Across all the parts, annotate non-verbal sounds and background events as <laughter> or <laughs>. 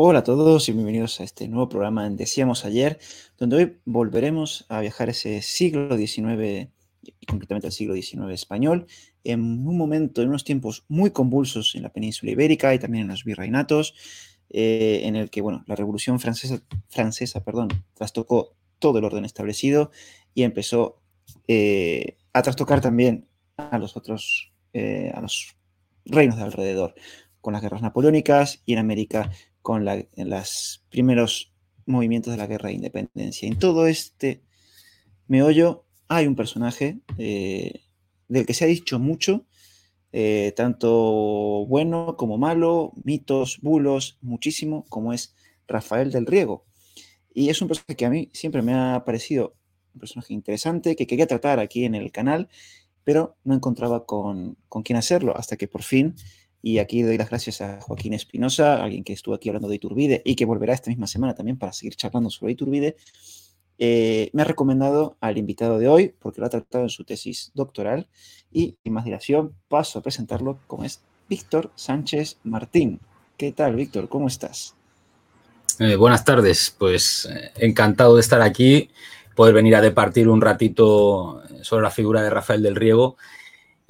Hola a todos y bienvenidos a este nuevo programa en Decíamos Ayer, donde hoy volveremos a viajar ese siglo XIX, y concretamente el siglo XIX español, en un momento, en unos tiempos muy convulsos en la península ibérica y también en los virreinatos, eh, en el que, bueno, la Revolución Francesa, francesa perdón, trastocó todo el orden establecido y empezó eh, a trastocar también a los otros, eh, a los reinos de alrededor, con las guerras napoleónicas y en América con los primeros movimientos de la guerra de independencia. En todo este meollo hay un personaje eh, del que se ha dicho mucho, eh, tanto bueno como malo, mitos, bulos, muchísimo, como es Rafael del Riego. Y es un personaje que a mí siempre me ha parecido un personaje interesante, que quería tratar aquí en el canal, pero no encontraba con, con quién hacerlo, hasta que por fin y aquí doy las gracias a Joaquín Espinosa, alguien que estuvo aquí hablando de Iturbide y que volverá esta misma semana también para seguir charlando sobre Iturbide. Eh, me ha recomendado al invitado de hoy porque lo ha tratado en su tesis doctoral y sin más dilación paso a presentarlo como es Víctor Sánchez Martín. ¿Qué tal, Víctor? ¿Cómo estás? Eh, buenas tardes, pues eh, encantado de estar aquí, poder venir a departir un ratito sobre la figura de Rafael del Riego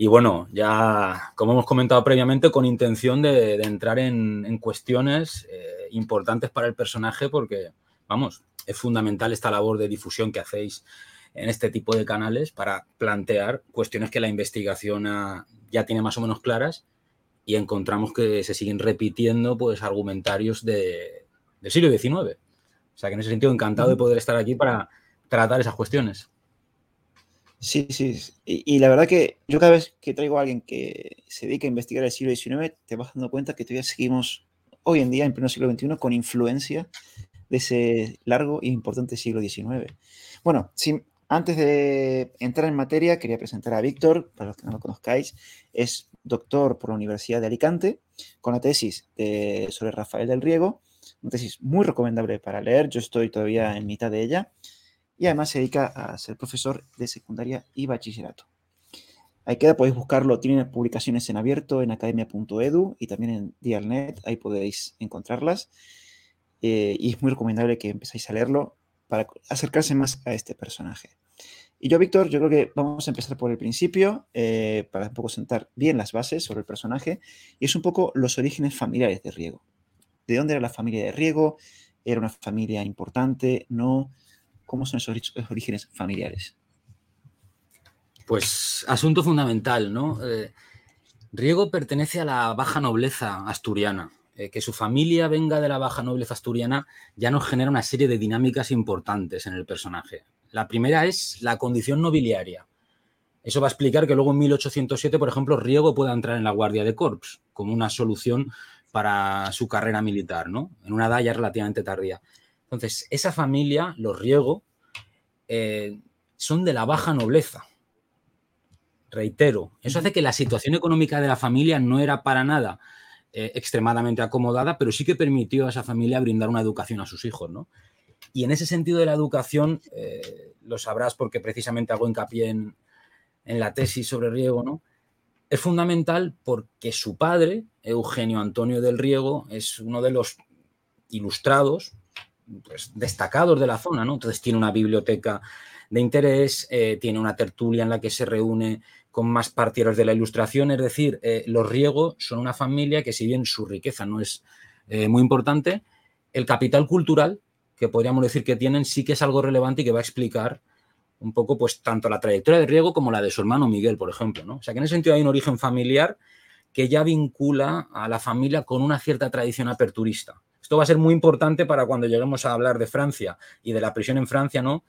y bueno, ya como hemos comentado previamente, con intención de, entrar en, cuestiones eh, importantes para el personaje porque, vamos, es fundamental esta labor de difusión que hacéis en este tipo de canales para plantear cuestiones que la investigación ya tiene más o menos claras y encontramos que se siguen repitiendo pues argumentarios de, del siglo XIX. O sea que en ese sentido encantado de poder estar aquí para tratar esas cuestiones. Sí, sí. Y, la verdad que yo cada vez que traigo a alguien que se dedica a investigar el siglo XIX, te vas dando cuenta que todavía seguimos hoy en día, en pleno siglo XXI, con influencia de ese largo e importante siglo XIX. Bueno, antes de entrar en materia, quería presentar a Víctor, para los que no lo conozcáis. Es doctor por la Universidad de Alicante, con la tesis sobre Rafael del Riego, una tesis muy recomendable para leer. Yo estoy todavía en mitad de ella y además se dedica a ser profesor de secundaria y bachillerato. Ahí queda, podéis buscarlo, tiene publicaciones en abierto en academia.edu y también en Dialnet, ahí podéis encontrarlas. Eh, y es muy recomendable que empecéis a leerlo para acercarse más a este personaje. Y yo, Víctor, yo creo que vamos a empezar por el principio, eh, para un poco sentar bien las bases sobre el personaje, y es un poco los orígenes familiares de Riego. ¿De dónde era la familia de Riego? ¿Era una familia importante? ¿No? ¿Cómo son esos orígenes familiares? Pues asunto fundamental, ¿no? Eh, Riego pertenece a la baja nobleza asturiana. Eh, que su familia venga de la baja nobleza asturiana ya nos genera una serie de dinámicas importantes en el personaje. La primera es la condición nobiliaria. Eso va a explicar que luego en 1807, por ejemplo, Riego pueda entrar en la Guardia de Corps como una solución para su carrera militar, ¿no? En una edad ya relativamente tardía. Entonces, esa familia, los Riego, eh, son de la baja nobleza. Reitero, eso hace que la situación económica de la familia no era para nada eh, extremadamente acomodada, pero sí que permitió a esa familia brindar una educación a sus hijos, ¿no? Y en ese sentido de la educación, eh, lo sabrás porque precisamente hago hincapié en, en la tesis sobre Riego, ¿no? Es fundamental porque su padre, Eugenio Antonio del Riego, es uno de los ilustrados pues, destacados de la zona, ¿no? Entonces tiene una biblioteca de interés, eh, tiene una tertulia en la que se reúne con más partidarios de la ilustración, es decir, eh, los Riego son una familia que si bien su riqueza no es eh, muy importante, el capital cultural que podríamos decir que tienen sí que es algo relevante y que va a explicar un poco pues tanto la trayectoria de Riego como la de su hermano Miguel, por ejemplo, ¿no? O sea que en ese sentido hay un origen familiar que ya vincula a la familia con una cierta tradición aperturista. Esto va a ser muy importante para cuando lleguemos a hablar de Francia y de la prisión en Francia, ¿no?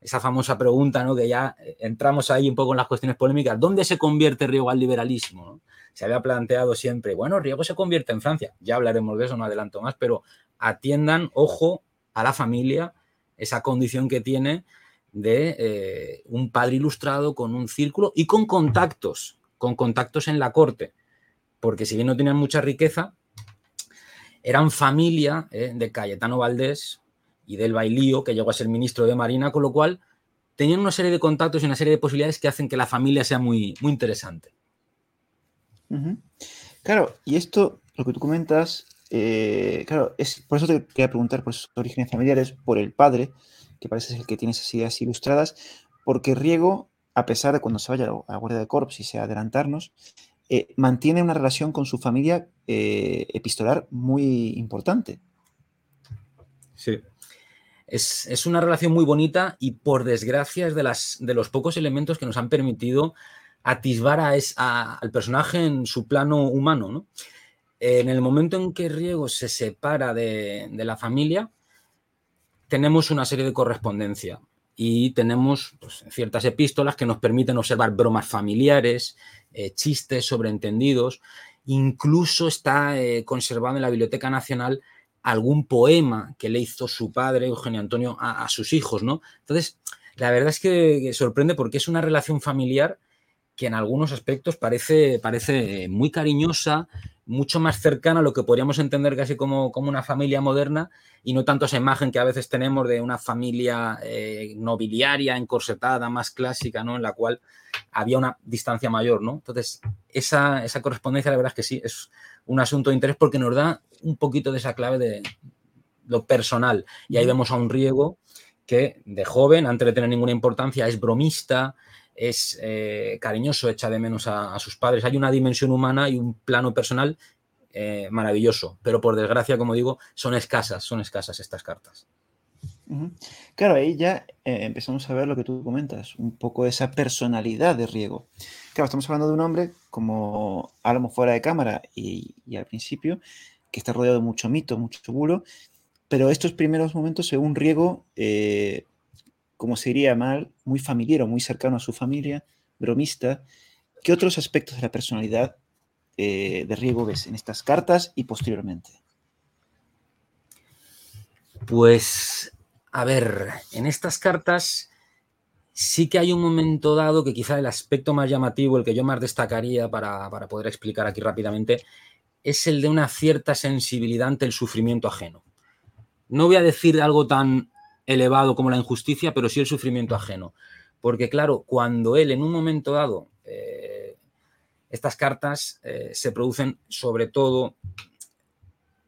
Esa famosa pregunta, ¿no? Que ya entramos ahí un poco en las cuestiones polémicas. ¿Dónde se convierte Riego al liberalismo? Se había planteado siempre, bueno, Riego se convierte en Francia. Ya hablaremos de eso, no adelanto más, pero atiendan, ojo, a la familia, esa condición que tiene de eh, un padre ilustrado con un círculo y con contactos, con contactos en la corte. Porque si bien no tenían mucha riqueza, eran familia eh, de Cayetano Valdés y del Bailío, que llegó a ser ministro de Marina, con lo cual tenían una serie de contactos y una serie de posibilidades que hacen que la familia sea muy, muy interesante. Claro, y esto, lo que tú comentas, eh, claro, es, por eso te quería preguntar por sus orígenes familiares, por el padre, que parece ser el que tiene esas ideas ilustradas, porque Riego, a pesar de cuando se vaya a la Guardia de Corps y sea adelantarnos, eh, mantiene una relación con su familia eh, epistolar muy importante. Sí. Es, una relación muy bonita y por desgracia es de, las, de los pocos elementos que nos han permitido atisbar a, al personaje en su plano humano. ¿no? En el momento en que Riego se separa de, la familia, tenemos una serie de correspondencia y tenemos pues, ciertas epístolas que nos permiten observar bromas familiares, eh, chistes sobreentendidos. Incluso está eh, conservado en la Biblioteca Nacional algún poema que le hizo su padre, Eugenio Antonio, a, sus hijos, ¿no? Entonces, la verdad es que sorprende porque es una relación familiar que en algunos aspectos parece, parece muy cariñosa, mucho más cercana a lo que podríamos entender casi como, como, una familia moderna y no tanto esa imagen que a veces tenemos de una familia eh, nobiliaria, encorsetada, más clásica, ¿no? En la cual había una distancia mayor, ¿no? Entonces, esa, esa correspondencia, la verdad es que sí, es un asunto de interés porque nos da un poquito de esa clave de lo personal. Y ahí vemos a un riego que de joven, antes de tener ninguna importancia, es bromista, es eh, cariñoso, echa de menos a, sus padres. Hay una dimensión humana y un plano personal eh, maravilloso, pero por desgracia, como digo, son escasas, son escasas estas cartas. Claro, ahí ya eh, empezamos a ver lo que tú comentas, un poco esa personalidad de Riego. Claro, estamos hablando de un hombre, como hablamos fuera de cámara y, al principio, que está rodeado de mucho mito, mucho bulo, pero estos primeros momentos, según Riego, como se diría mal, muy familiar o muy cercano a su familia, bromista. ¿Qué otros aspectos de la personalidad eh, de Riego ves en estas cartas y posteriormente? Pues, a ver, en estas cartas sí que hay un momento dado que quizá el aspecto más llamativo, el que yo más destacaría para, para poder explicar aquí rápidamente, es el de una cierta sensibilidad ante el sufrimiento ajeno. No voy a decir algo tan elevado como la injusticia, pero sí el sufrimiento ajeno. Porque claro, cuando él en un momento dado, eh, estas cartas eh, se producen sobre todo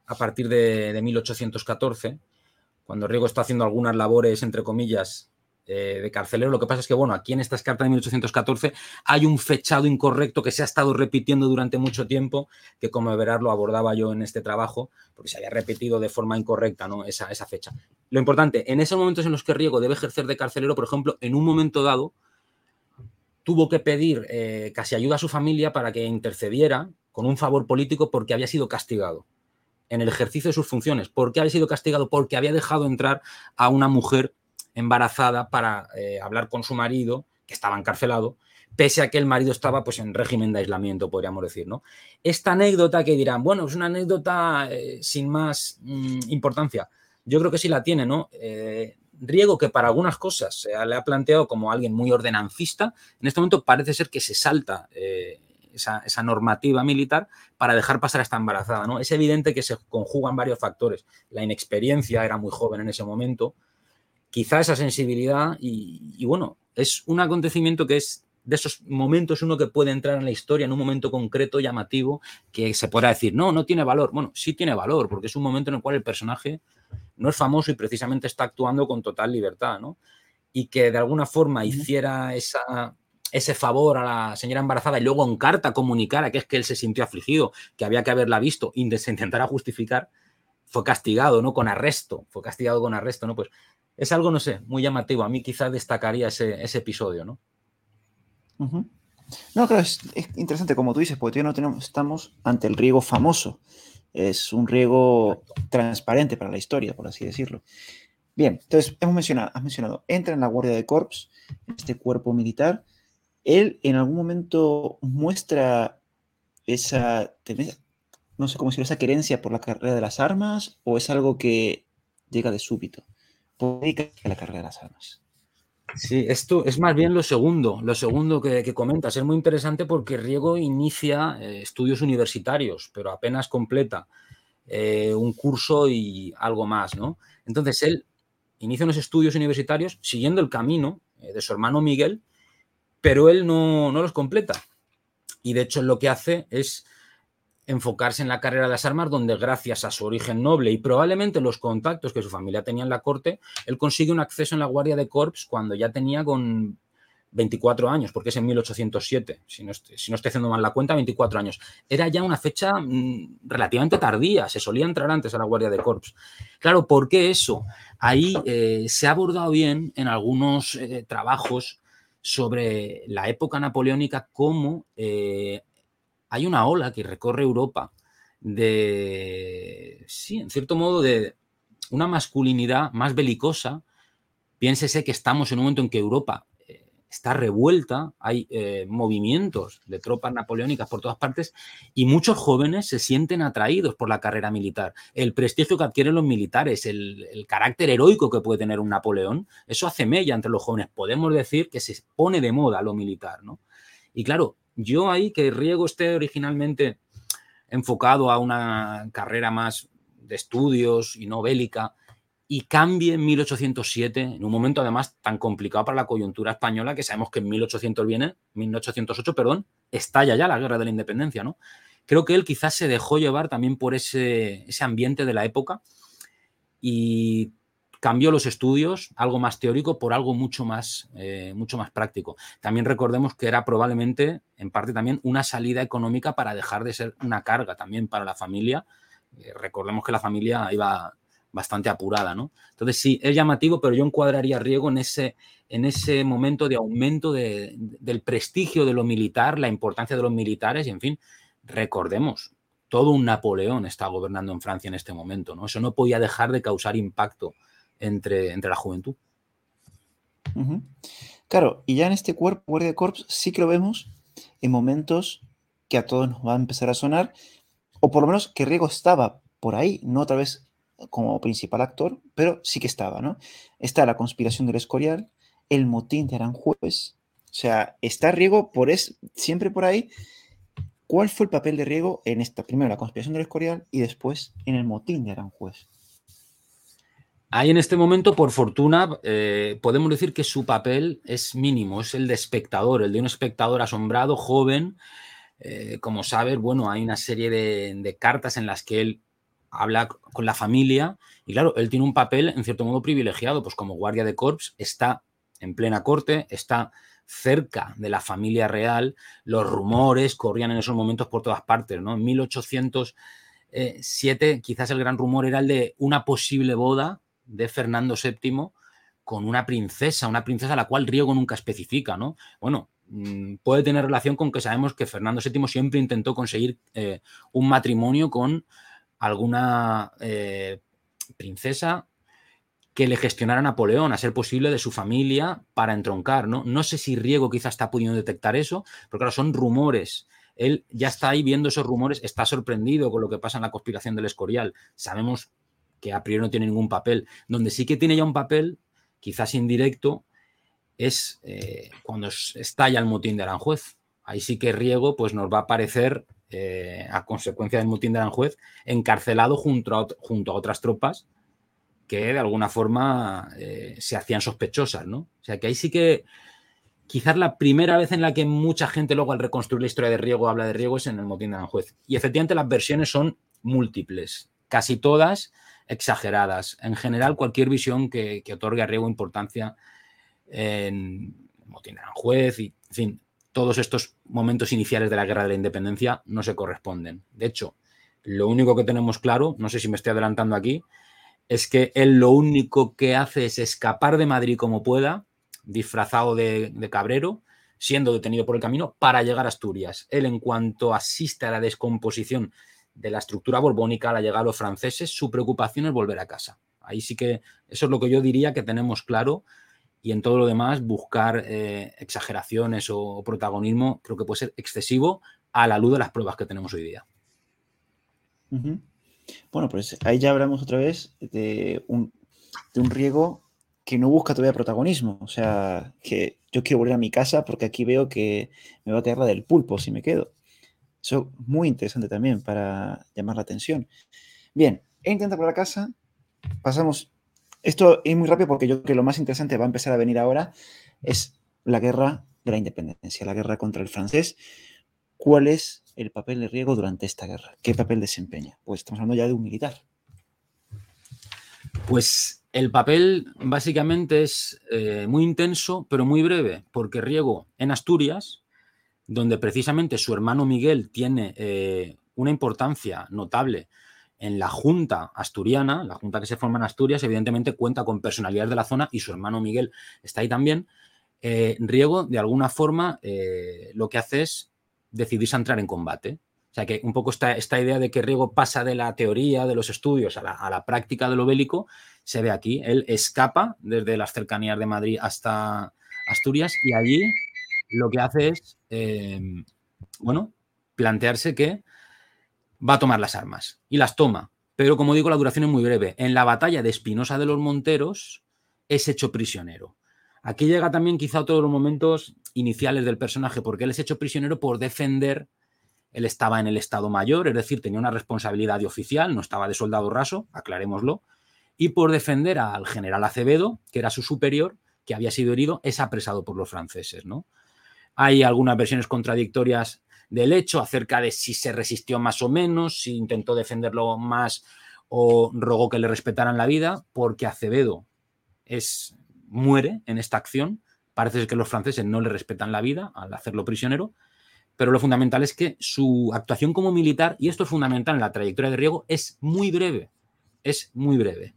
a partir de, de 1814, cuando Riego está haciendo algunas labores, entre comillas, eh, de carcelero. Lo que pasa es que, bueno, aquí en estas cartas de 1814 hay un fechado incorrecto que se ha estado repitiendo durante mucho tiempo, que como verás lo abordaba yo en este trabajo, porque se había repetido de forma incorrecta ¿no? esa, esa fecha. Lo importante, en esos momentos en los que Riego debe ejercer de carcelero, por ejemplo, en un momento dado, tuvo que pedir eh, casi ayuda a su familia para que intercediera con un favor político porque había sido castigado en el ejercicio de sus funciones. ¿Por qué había sido castigado? Porque había dejado entrar a una mujer embarazada para eh, hablar con su marido, que estaba encarcelado, pese a que el marido estaba pues, en régimen de aislamiento, podríamos decir. ¿no? Esta anécdota que dirán, bueno, es una anécdota eh, sin más mm, importancia. Yo creo que sí la tiene, ¿no? Eh, Riego, que para algunas cosas se le ha planteado como alguien muy ordenancista, en este momento parece ser que se salta esa, esa, normativa militar para dejar pasar a esta embarazada. ¿no? Es evidente que se conjugan varios factores. La inexperiencia, era muy joven en ese momento, quizá esa sensibilidad y, bueno, es un acontecimiento que es de esos momentos uno que puede entrar en la historia en un momento concreto, llamativo, que se podrá decir, no, no tiene valor. Bueno, sí tiene valor, porque es un momento en el cual el personaje no es famoso y precisamente está actuando con total libertad, ¿no? Y que de alguna forma hiciera esa, ese favor a la señora embarazada y luego en carta comunicara que es que él se sintió afligido, que había que haberla visto y <laughs> se intentara justificar, fue castigado, ¿no? Con arresto, fue castigado con arresto, ¿no? Pues es algo, no sé, muy llamativo. A mí quizás destacaría ese, episodio, ¿no? No, claro, es, interesante, como tú dices, porque todavía no tenemos, estamos ante el riego famoso. Es un riego transparente para la historia, por así decirlo. Bien, entonces hemos mencionado, has mencionado, entra en la Guardia de Corps, este cuerpo militar. Él en algún momento muestra esa, no sé cómo decirlo, esa querencia por la carrera de las armas o es algo que llega de súbito que la carrera de las armas. Sí, esto es más bien lo segundo, lo segundo que, comentas. Es muy interesante porque Riego inicia eh, estudios universitarios, pero apenas completa eh, un curso y algo más, ¿no? Entonces él inicia unos estudios universitarios siguiendo el camino eh, de su hermano Miguel, pero él no, no, los completa. Y de hecho lo que hace es enfocarse en la carrera de las armas, donde gracias a su origen noble y probablemente los contactos que su familia tenía en la corte, él consigue un acceso en la Guardia de Corps cuando ya tenía con 24 años, porque es en 1807, si no, estoy, si no estoy haciendo mal la cuenta, 24 años. Era ya una fecha mm, relativamente tardía, se solía entrar antes a la Guardia de Corps. Claro, ¿por qué eso? Ahí eh, se ha abordado bien en algunos eh, trabajos sobre la época napoleónica, cómo eh, hay una ola que recorre Europa de, sí, en cierto modo, de una masculinidad más belicosa. Piénsese que estamos en un momento en que Europa eh, está revuelta, hay eh, movimientos de tropas napoleónicas por todas partes y muchos jóvenes se sienten atraídos por la carrera militar. El prestigio que adquieren los militares, el, el, carácter heroico que puede tener un Napoleón, eso hace mella entre los jóvenes. Podemos decir que se pone de moda lo militar, ¿no? Y claro, yo ahí que Riego esté originalmente enfocado a una carrera más de estudios y no bélica y cambie en 1807, en un momento además tan complicado para la coyuntura española que sabemos que en 1800 viene, 1808, perdón, estalla ya la guerra de la independencia, ¿no? Creo que él quizás se dejó llevar también por ese, ese ambiente de la época y cambió los estudios, algo más teórico, por algo mucho más, eh, mucho más práctico. También recordemos que era probablemente, en parte también, una salida económica para dejar de ser una carga también para la familia. Eh, recordemos que la familia iba bastante apurada, ¿no? Entonces sí, es llamativo, pero yo encuadraría a Riego en ese, en ese momento de aumento de, del prestigio de lo militar, la importancia de los militares y, en fin, recordemos, todo un Napoleón está gobernando en Francia en este momento, ¿no? Eso no podía dejar de causar impacto entre, entre la juventud. Claro, y ya en este cuerpo, Guardia Corps, sí que lo vemos en momentos que a todos nos va a empezar a sonar, o por lo menos que Riego estaba por ahí, no otra vez como principal actor, pero sí que estaba, ¿no? Está la conspiración del Escorial, el motín de Aranjuez, o sea, está Riego por es, siempre por ahí. ¿Cuál fue el papel de Riego en esta, primero la conspiración del Escorial y después en el motín de Aranjuez? Ahí en este momento, por fortuna, eh, podemos decir que su papel es mínimo, es el de espectador, el de un espectador asombrado, joven. Eh, como sabes, bueno, hay una serie de, de, cartas en las que él habla con la familia y claro, él tiene un papel en cierto modo privilegiado, pues como guardia de corps está en plena corte, está cerca de la familia real, los rumores corrían en esos momentos por todas partes, ¿no? En 1807 quizás el gran rumor era el de una posible boda de Fernando VII con una princesa, una princesa a la cual Riego nunca especifica, ¿no? Bueno, mm, puede tener relación con que sabemos que Fernando VII siempre intentó conseguir eh, un matrimonio con alguna eh, princesa que le gestionara Napoleón, a ser posible de su familia para entroncar, ¿no? No sé si Riego quizá está pudiendo detectar eso, pero claro, son rumores. Él ya está ahí viendo esos rumores, está sorprendido con lo que pasa en la conspiración del Escorial. Sabemos que a priori no tiene ningún papel. Donde sí que tiene ya un papel, quizás indirecto, es eh, cuando estalla el motín de Aranjuez. Ahí sí que Riego pues, nos va a aparecer, eh, a consecuencia del motín de Aranjuez, encarcelado junto a, otras tropas que de alguna forma eh, se hacían sospechosas, ¿no? O sea que ahí sí que quizás la primera vez en la que mucha gente luego al reconstruir la historia de Riego habla de Riego es en el motín de Aranjuez. Y efectivamente las versiones son múltiples, casi todas exageradas. En general, cualquier visión que, otorgue a Riego importancia en Motín de Aranjuez y, en fin, todos estos momentos iniciales de la Guerra de la Independencia no se corresponden. De hecho, lo único que tenemos claro, no sé si me estoy adelantando aquí, es que él lo único que hace es escapar de Madrid como pueda, disfrazado de, de cabrero, siendo detenido por el camino, para llegar a Asturias. Él, en cuanto asiste a la descomposición de la estructura borbónica, la llegada a los franceses, su preocupación es volver a casa. Ahí sí que eso es lo que yo diría que tenemos claro y en todo lo demás buscar eh, exageraciones o protagonismo creo que puede ser excesivo a la luz de las pruebas que tenemos hoy día. Bueno, pues ahí ya hablamos otra vez de un, de un riego que no busca todavía protagonismo. O sea, que yo quiero volver a mi casa porque aquí veo que me va a quedar la del pulpo si me quedo. Eso es muy interesante también para llamar la atención. Bien, he intentado por la casa. Pasamos. Esto es muy rápido porque yo creo que lo más interesante va a empezar a venir ahora es la guerra de la independencia, la guerra contra el francés. ¿Cuál es el papel de Riego durante esta guerra? ¿Qué papel desempeña? Pues estamos hablando ya de un militar. Pues el papel básicamente es eh, muy intenso, pero muy breve, porque Riego en Asturias, donde precisamente su hermano Miguel tiene eh, una importancia notable en la Junta asturiana, la Junta que se forma en Asturias, evidentemente cuenta con personalidades de la zona y su hermano Miguel está ahí también. Eh, Riego, de alguna forma, lo que hace es decidirse a entrar en combate. O sea que un poco esta, esta idea de que Riego pasa de la teoría, de los estudios, a la, práctica de lo bélico, se ve aquí. Él escapa desde las cercanías de Madrid hasta Asturias y allí lo que hace es, em, bueno, plantearse que va a tomar las armas y las toma. Pero como digo, la duración es muy breve. En la batalla de Espinosa de los Monteros es hecho prisionero. Aquí llega también quizá todos los momentos iniciales del personaje, porque él es hecho prisionero por defender él estaba en el Estado Mayor, es decir, tenía una responsabilidad de oficial, no estaba de soldado raso, aclarémoslo, y por defender al general Acevedo, que era su superior, que había sido herido, es apresado por los franceses. ¿no? Hay algunas versiones contradictorias del hecho acerca de si se resistió más o menos, si intentó defenderlo más o rogó que le respetaran la vida, porque Acevedo es, muere en esta acción. Parece que los franceses no le respetan la vida al hacerlo prisionero pero lo fundamental es que su actuación como militar, y esto es fundamental en la trayectoria de Riego, es muy breve, es muy breve.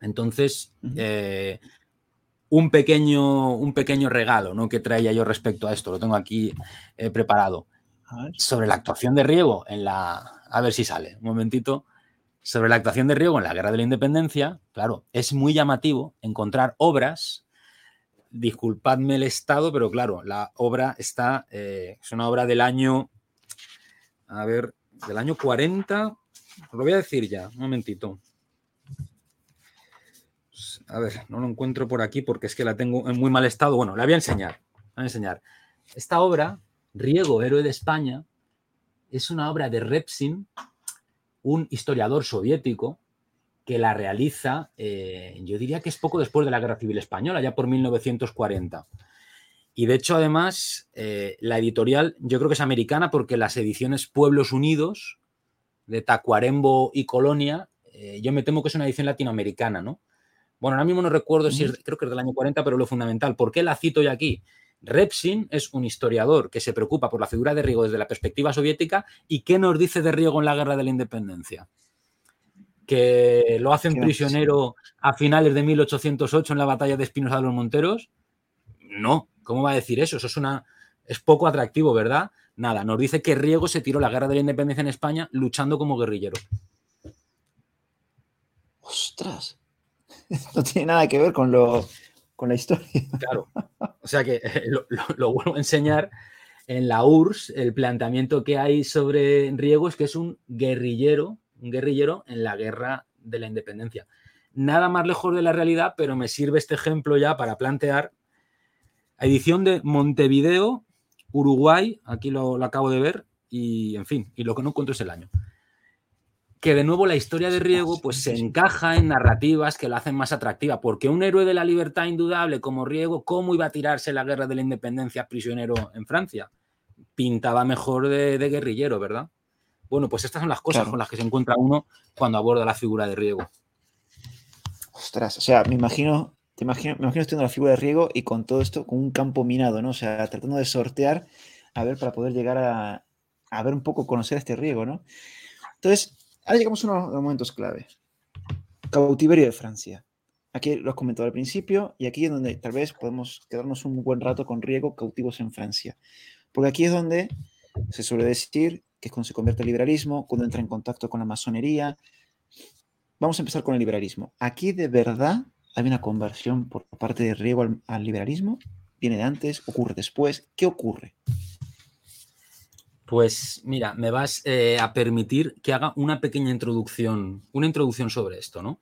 Entonces, eh, un, pequeño, un pequeño regalo ¿no? que traía yo respecto a esto, lo tengo aquí eh, preparado, sobre la actuación de Riego en la... A ver si sale, un momentito. Sobre la actuación de Riego en la Guerra de la Independencia, claro, es muy llamativo encontrar obras disculpadme el estado, pero claro, la obra está, eh, es una obra del año, a ver, del año 40, os lo voy a decir ya, un momentito. A ver, no lo encuentro por aquí porque es que la tengo en muy mal estado. Bueno, la voy a enseñar. A enseñar. Esta obra, Riego, héroe de España, es una obra de Repsin, un historiador soviético que la realiza, eh, yo diría que es poco después de la Guerra Civil Española, ya por 1940. Y de hecho, además, eh, la editorial yo creo que es americana porque las ediciones Pueblos Unidos de Tacuarembo y Colonia, eh, yo me temo que es una edición latinoamericana, ¿no? Bueno, ahora mismo no recuerdo si es, creo que es del año 40, pero lo fundamental, ¿por qué la cito yo aquí? Repsin es un historiador que se preocupa por la figura de Riego desde la perspectiva soviética y qué nos dice de Riego en la Guerra de la Independencia que lo hacen prisionero a finales de 1808 en la batalla de Espinosa de los Monteros. No, ¿cómo va a decir eso? Eso es una es poco atractivo, ¿verdad? Nada, nos dice que Riego se tiró la guerra de la independencia en España luchando como guerrillero. Ostras. <laughs> No tiene nada que ver con lo con la historia. Claro. O sea que lo, lo vuelvo a enseñar en la URSS, el planteamiento que hay sobre Riego es que es un guerrillero un guerrillero en la guerra de la independencia. Nada más lejos de la realidad, pero me sirve este ejemplo ya para plantear edición de Montevideo, Uruguay, aquí lo, acabo de ver, y en fin, y lo que no encuentro es el año. Que de nuevo la historia de Riego pues se encaja en narrativas que la hacen más atractiva, porque un héroe de la libertad indudable como Riego, ¿cómo iba a tirarse la guerra de la independencia prisionero en Francia? Pintaba mejor de guerrillero, ¿verdad? Bueno, pues estas son las cosas con las que se encuentra uno cuando aborda la figura de Riego. Ostras, o sea, me imagino, te imagino, me imagino la figura de Riego y con todo esto, con un campo minado, ¿no? O sea, tratando de sortear, a ver, para poder llegar a, a ver un poco, conocer a este Riego, ¿no? Entonces, ahora llegamos a unos momentos clave. Cautiverio de Francia. Aquí lo has comentado al principio y aquí es donde tal vez podemos quedarnos un buen rato con Riego cautivos en Francia. Porque aquí es donde se suele decir que es cuando se convierte al liberalismo, cuando entra en contacto con la masonería. Vamos a empezar con el liberalismo. ¿Aquí de verdad hay una conversión por parte de Riego al, liberalismo? ¿Viene de antes? ¿Ocurre después? ¿Qué ocurre? Pues mira, me vas eh, a permitir que haga una pequeña introducción, una introducción sobre esto, ¿no?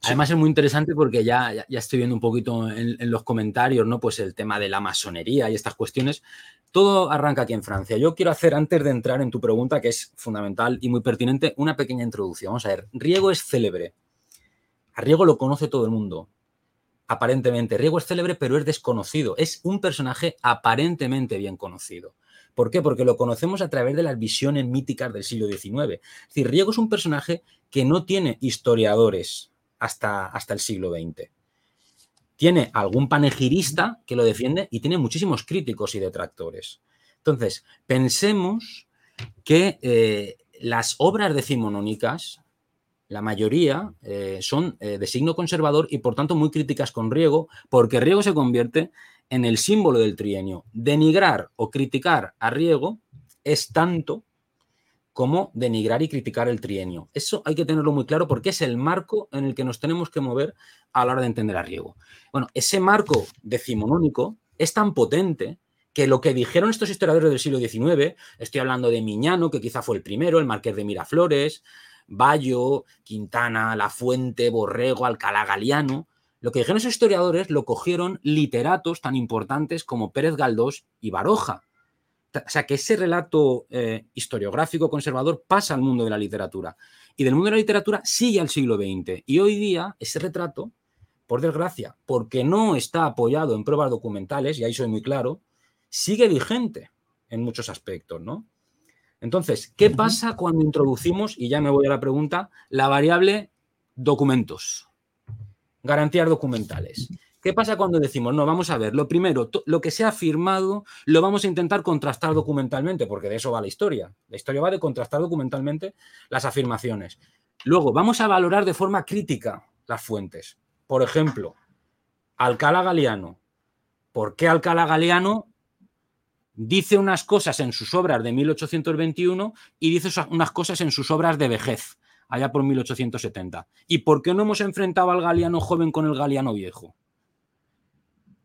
Además es muy interesante porque ya, ya, estoy viendo un poquito en, en, los comentarios, ¿no? Pues el tema de la masonería y estas cuestiones. Todo arranca aquí en Francia. Yo quiero hacer, antes de entrar en tu pregunta, que es fundamental y muy pertinente, una pequeña introducción. Vamos a ver, Riego es célebre. A Riego lo conoce todo el mundo. Aparentemente, Riego es célebre, pero es desconocido. Es un personaje aparentemente bien conocido. ¿Por qué? Porque lo conocemos a través de las visiones míticas del siglo XIX. Es decir, Riego es un personaje que no tiene historiadores hasta, hasta el siglo XX. Tiene algún panegirista que lo defiende y tiene muchísimos críticos y detractores. Entonces, pensemos que eh, las obras decimonónicas, la mayoría, eh, son eh, de signo conservador y por tanto muy críticas con Riego, porque Riego se convierte en el símbolo del trienio. Denigrar o criticar a Riego es tanto como denigrar y criticar el trienio. Eso hay que tenerlo muy claro porque es el marco en el que nos tenemos que mover a la hora de entender a Riego. Bueno, ese marco decimonónico es tan potente que lo que dijeron estos historiadores del siglo XIX, estoy hablando de Miñano, que quizá fue el primero, el Marqués de Miraflores, Bayo, Quintana, La Fuente, Borrego, Alcalá Galiano, lo que dijeron esos historiadores lo cogieron literatos tan importantes como Pérez Galdós y Baroja. O sea, que ese relato eh, historiográfico conservador pasa al mundo de la literatura. Y del mundo de la literatura sigue al siglo XX. Y hoy día ese retrato, por desgracia, porque no está apoyado en pruebas documentales, y ahí soy muy claro, sigue vigente en muchos aspectos, ¿no? Entonces, ¿qué pasa cuando introducimos, y ya me voy a la pregunta, la variable documentos? Garantías documentales. ¿Qué pasa cuando decimos, no, vamos a ver, lo primero, lo que se ha firmado lo vamos a intentar contrastar documentalmente, porque de eso va la historia. La historia va de contrastar documentalmente las afirmaciones. Luego, vamos a valorar de forma crítica las fuentes. Por ejemplo, Alcalá Galiano. ¿Por qué Alcalá Galiano dice unas cosas en sus obras de 1821 y dice unas cosas en sus obras de vejez? Allá por 1870. ¿Y por qué no hemos enfrentado al galiano joven con el galiano viejo?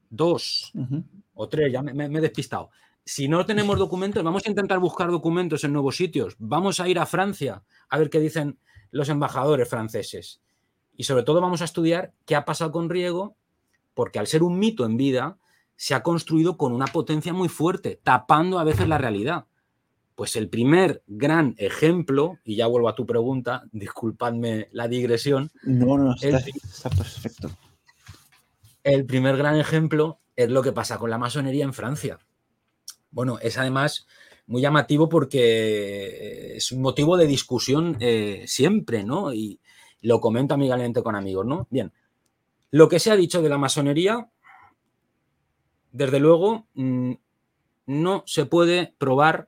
Dos o tres, ya me, he despistado. Si no tenemos documentos, vamos a intentar buscar documentos en nuevos sitios. Vamos a ir a Francia a ver qué dicen los embajadores franceses. Y sobre todo vamos a estudiar qué ha pasado con Riego, porque al ser un mito en vida, se ha construido con una potencia muy fuerte, tapando a veces la realidad. Pues el primer gran ejemplo, y ya vuelvo a tu pregunta, disculpadme la digresión. No, no, está, perfecto. El primer gran ejemplo es lo que pasa con la masonería en Francia. Bueno, es además muy llamativo porque es un motivo de discusión eh, siempre, ¿no? Y lo comento amigablemente con amigos, ¿no? Bien, lo que se ha dicho de la masonería, desde luego, mm, no se puede probar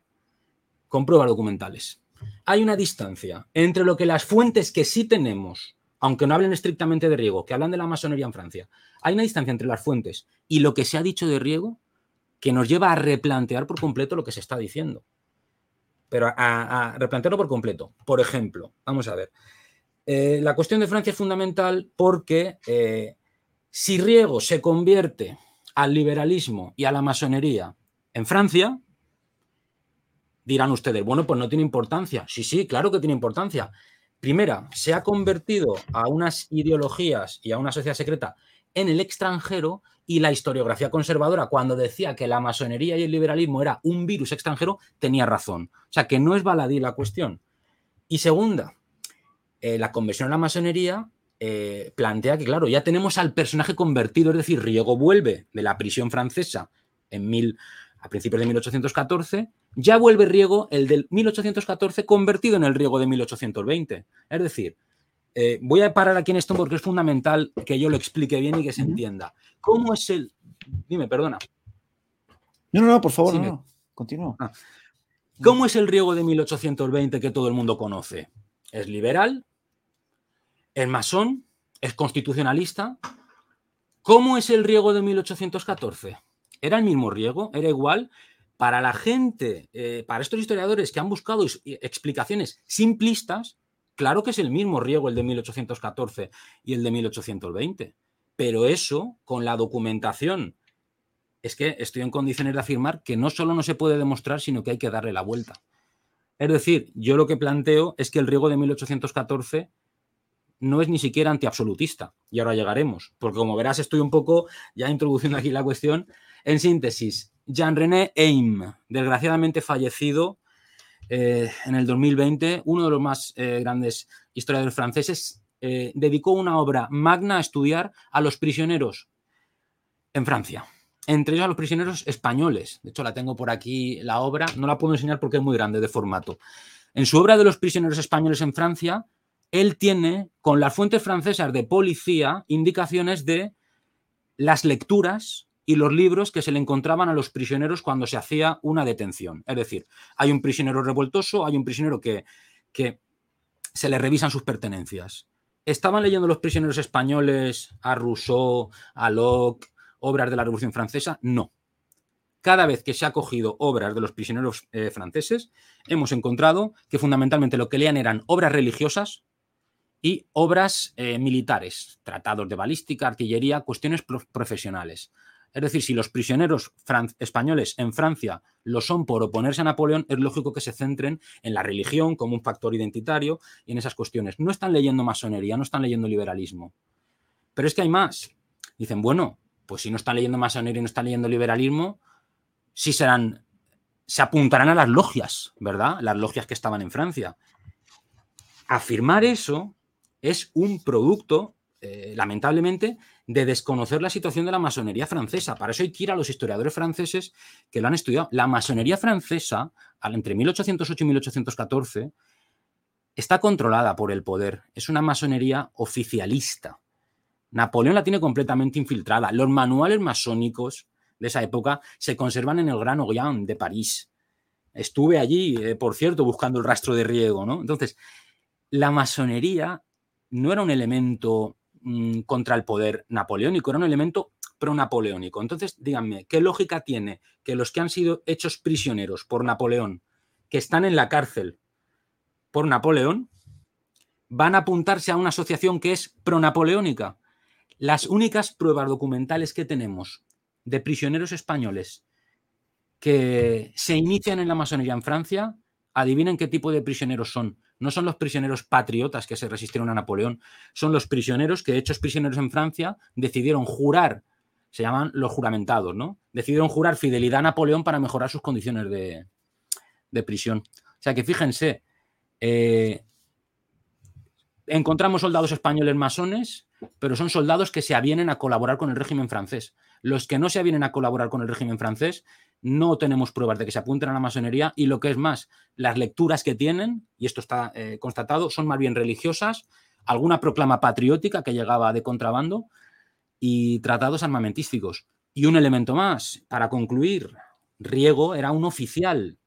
con pruebas documentales. Hay una distancia entre lo que las fuentes que sí tenemos, aunque no hablen estrictamente de Riego, que hablan de la masonería en Francia, hay una distancia entre las fuentes y lo que se ha dicho de Riego que nos lleva a replantear por completo lo que se está diciendo. Pero a, replantearlo por completo. Por ejemplo, vamos a ver. Eh, la cuestión de Francia es fundamental porque eh, si Riego se convierte al liberalismo y a la masonería en Francia, Dirán ustedes, bueno, pues no tiene importancia. Sí, sí, claro que tiene importancia. Primera, se ha convertido a unas ideologías y a una sociedad secreta en el extranjero y la historiografía conservadora, cuando decía que la masonería y el liberalismo era un virus extranjero, tenía razón. O sea, que no es baladí la cuestión. Y segunda, eh, la conversión a la masonería eh, plantea que, claro, ya tenemos al personaje convertido, es decir, Riego vuelve de la prisión francesa en mil, a principios de 1814 ya vuelve Riego el del 1814 convertido en el Riego de 1820. Es decir, eh, voy a parar aquí en esto porque es fundamental que yo lo explique bien y que se entienda. ¿Cómo es el... Dime, perdona. No, no, no, por favor, no, Continúa. Ah. ¿Cómo es el Riego de 1820 que todo el mundo conoce? Es liberal, es masón, es constitucionalista. ¿Cómo es el Riego de 1814? ¿Era el mismo Riego? ¿Era igual? Para la gente, eh, para estos historiadores que han buscado explicaciones simplistas, claro que es el mismo riego el de 1814 y el de 1820, pero eso con la documentación, es que estoy en condiciones de afirmar que no solo no se puede demostrar, sino que hay que darle la vuelta. Es decir, yo lo que planteo es que el riego de 1814 no es ni siquiera antiabsolutista, y ahora llegaremos, porque como verás estoy un poco ya introduciendo aquí la cuestión. En síntesis, Jean-René Eim, desgraciadamente fallecido eh, en el 2020, uno de los más eh, grandes historiadores franceses, eh, dedicó una obra magna a estudiar a los prisioneros en Francia. entre ellos a los prisioneros españoles. De hecho, la tengo por aquí, la obra, no la puedo enseñar porque es muy grande de formato. En su obra de los prisioneros españoles en Francia, él tiene, con las fuentes francesas de policía, indicaciones de las lecturas y los libros que se le encontraban a los prisioneros cuando se hacía una detención. Es decir, hay un prisionero revoltoso, hay un prisionero que, que se le revisan sus pertenencias. ¿Estaban leyendo los prisioneros españoles a Rousseau, a Locke, obras de la Revolución Francesa? No. Cada vez que se ha cogido obras de los prisioneros eh, franceses, hemos encontrado que fundamentalmente lo que leían eran obras religiosas y obras eh, militares, tratados de balística, artillería, cuestiones profesionales. Es decir, si los prisioneros españoles en Francia lo son por oponerse a Napoleón, es lógico que se centren en la religión como un factor identitario y en esas cuestiones. No están leyendo masonería, no están leyendo liberalismo. Pero es que hay más. Dicen, bueno, pues si no están leyendo masonería y no están leyendo liberalismo, sí serán, se apuntarán a las logias, ¿verdad? Las logias que estaban en Francia. Afirmar eso es un producto, eh, lamentablemente, de desconocer la situación de la masonería francesa. Para eso hay que ir a los historiadores franceses que lo han estudiado. La masonería francesa, entre 1808 y 1814, está controlada por el poder. Es una masonería oficialista. Napoleón la tiene completamente infiltrada. Los manuales masónicos de esa época se conservan en el Gran Orient de París. Estuve allí, eh, por cierto, buscando el rastro de riego, ¿no? Entonces, la masonería no era un elemento mm, contra el poder napoleónico, era un elemento pro-napoleónico. Entonces, díganme, ¿qué lógica tiene que los que han sido hechos prisioneros por Napoleón, que están en la cárcel por Napoleón, van a apuntarse a una asociación que es pro-napoleónica? Las únicas pruebas documentales que tenemos de prisioneros españoles que se inician en la masonería en Francia, adivinen qué tipo de prisioneros son. No son los prisioneros patriotas que se resistieron a Napoleón, son los prisioneros que, hechos prisioneros en Francia, decidieron jurar, se llaman los juramentados, ¿no? Decidieron jurar fidelidad a Napoleón para mejorar sus condiciones de, prisión. O sea que fíjense, eh, encontramos soldados españoles masones, pero son soldados que se avienen a colaborar con el régimen francés. Los que no se avienen a colaborar con el régimen francés, no tenemos pruebas de que se apunten a la masonería y lo que es más, las lecturas que tienen, y esto está eh, constatado, son más bien religiosas, alguna proclama patriótica que llegaba de contrabando y tratados armamentísticos. Y un elemento más, para concluir, Riego era un oficial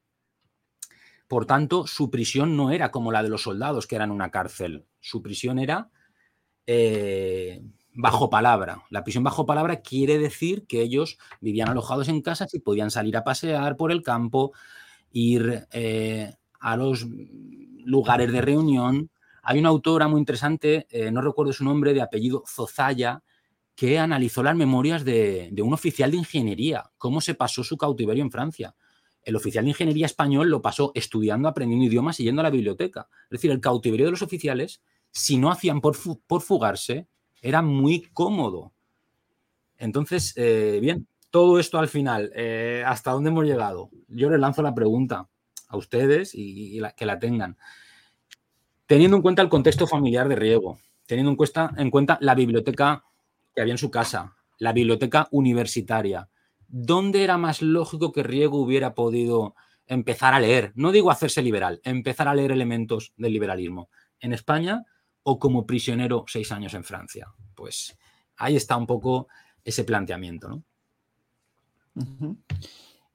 por tanto, su prisión no era como la de los soldados, que eran una cárcel. Su prisión era eh, bajo palabra. La prisión bajo palabra quiere decir que ellos vivían alojados en casas y podían salir a pasear por el campo, ir eh, a los lugares de reunión. Hay una autora muy interesante, eh, no recuerdo su nombre, de apellido Zozaya, que analizó las memorias de, de un oficial de ingeniería, cómo se pasó su cautiverio en Francia el oficial de ingeniería español lo pasó estudiando, aprendiendo idiomas y yendo a la biblioteca. Es decir, el cautiverio de los oficiales, si no hacían por, fugarse, era muy cómodo. Entonces, eh, bien, todo esto al final, eh, ¿hasta dónde hemos llegado? Yo les lanzo la pregunta a ustedes y, que la tengan. Teniendo en cuenta el contexto familiar de Riego, teniendo en cuenta, en cuenta la biblioteca que había en su casa, la biblioteca universitaria, ¿dónde era más lógico que Riego hubiera podido empezar a leer? No digo hacerse liberal, empezar a leer elementos del liberalismo. ¿En España o como prisionero seis años en Francia? Pues ahí está un poco ese planteamiento, ¿no?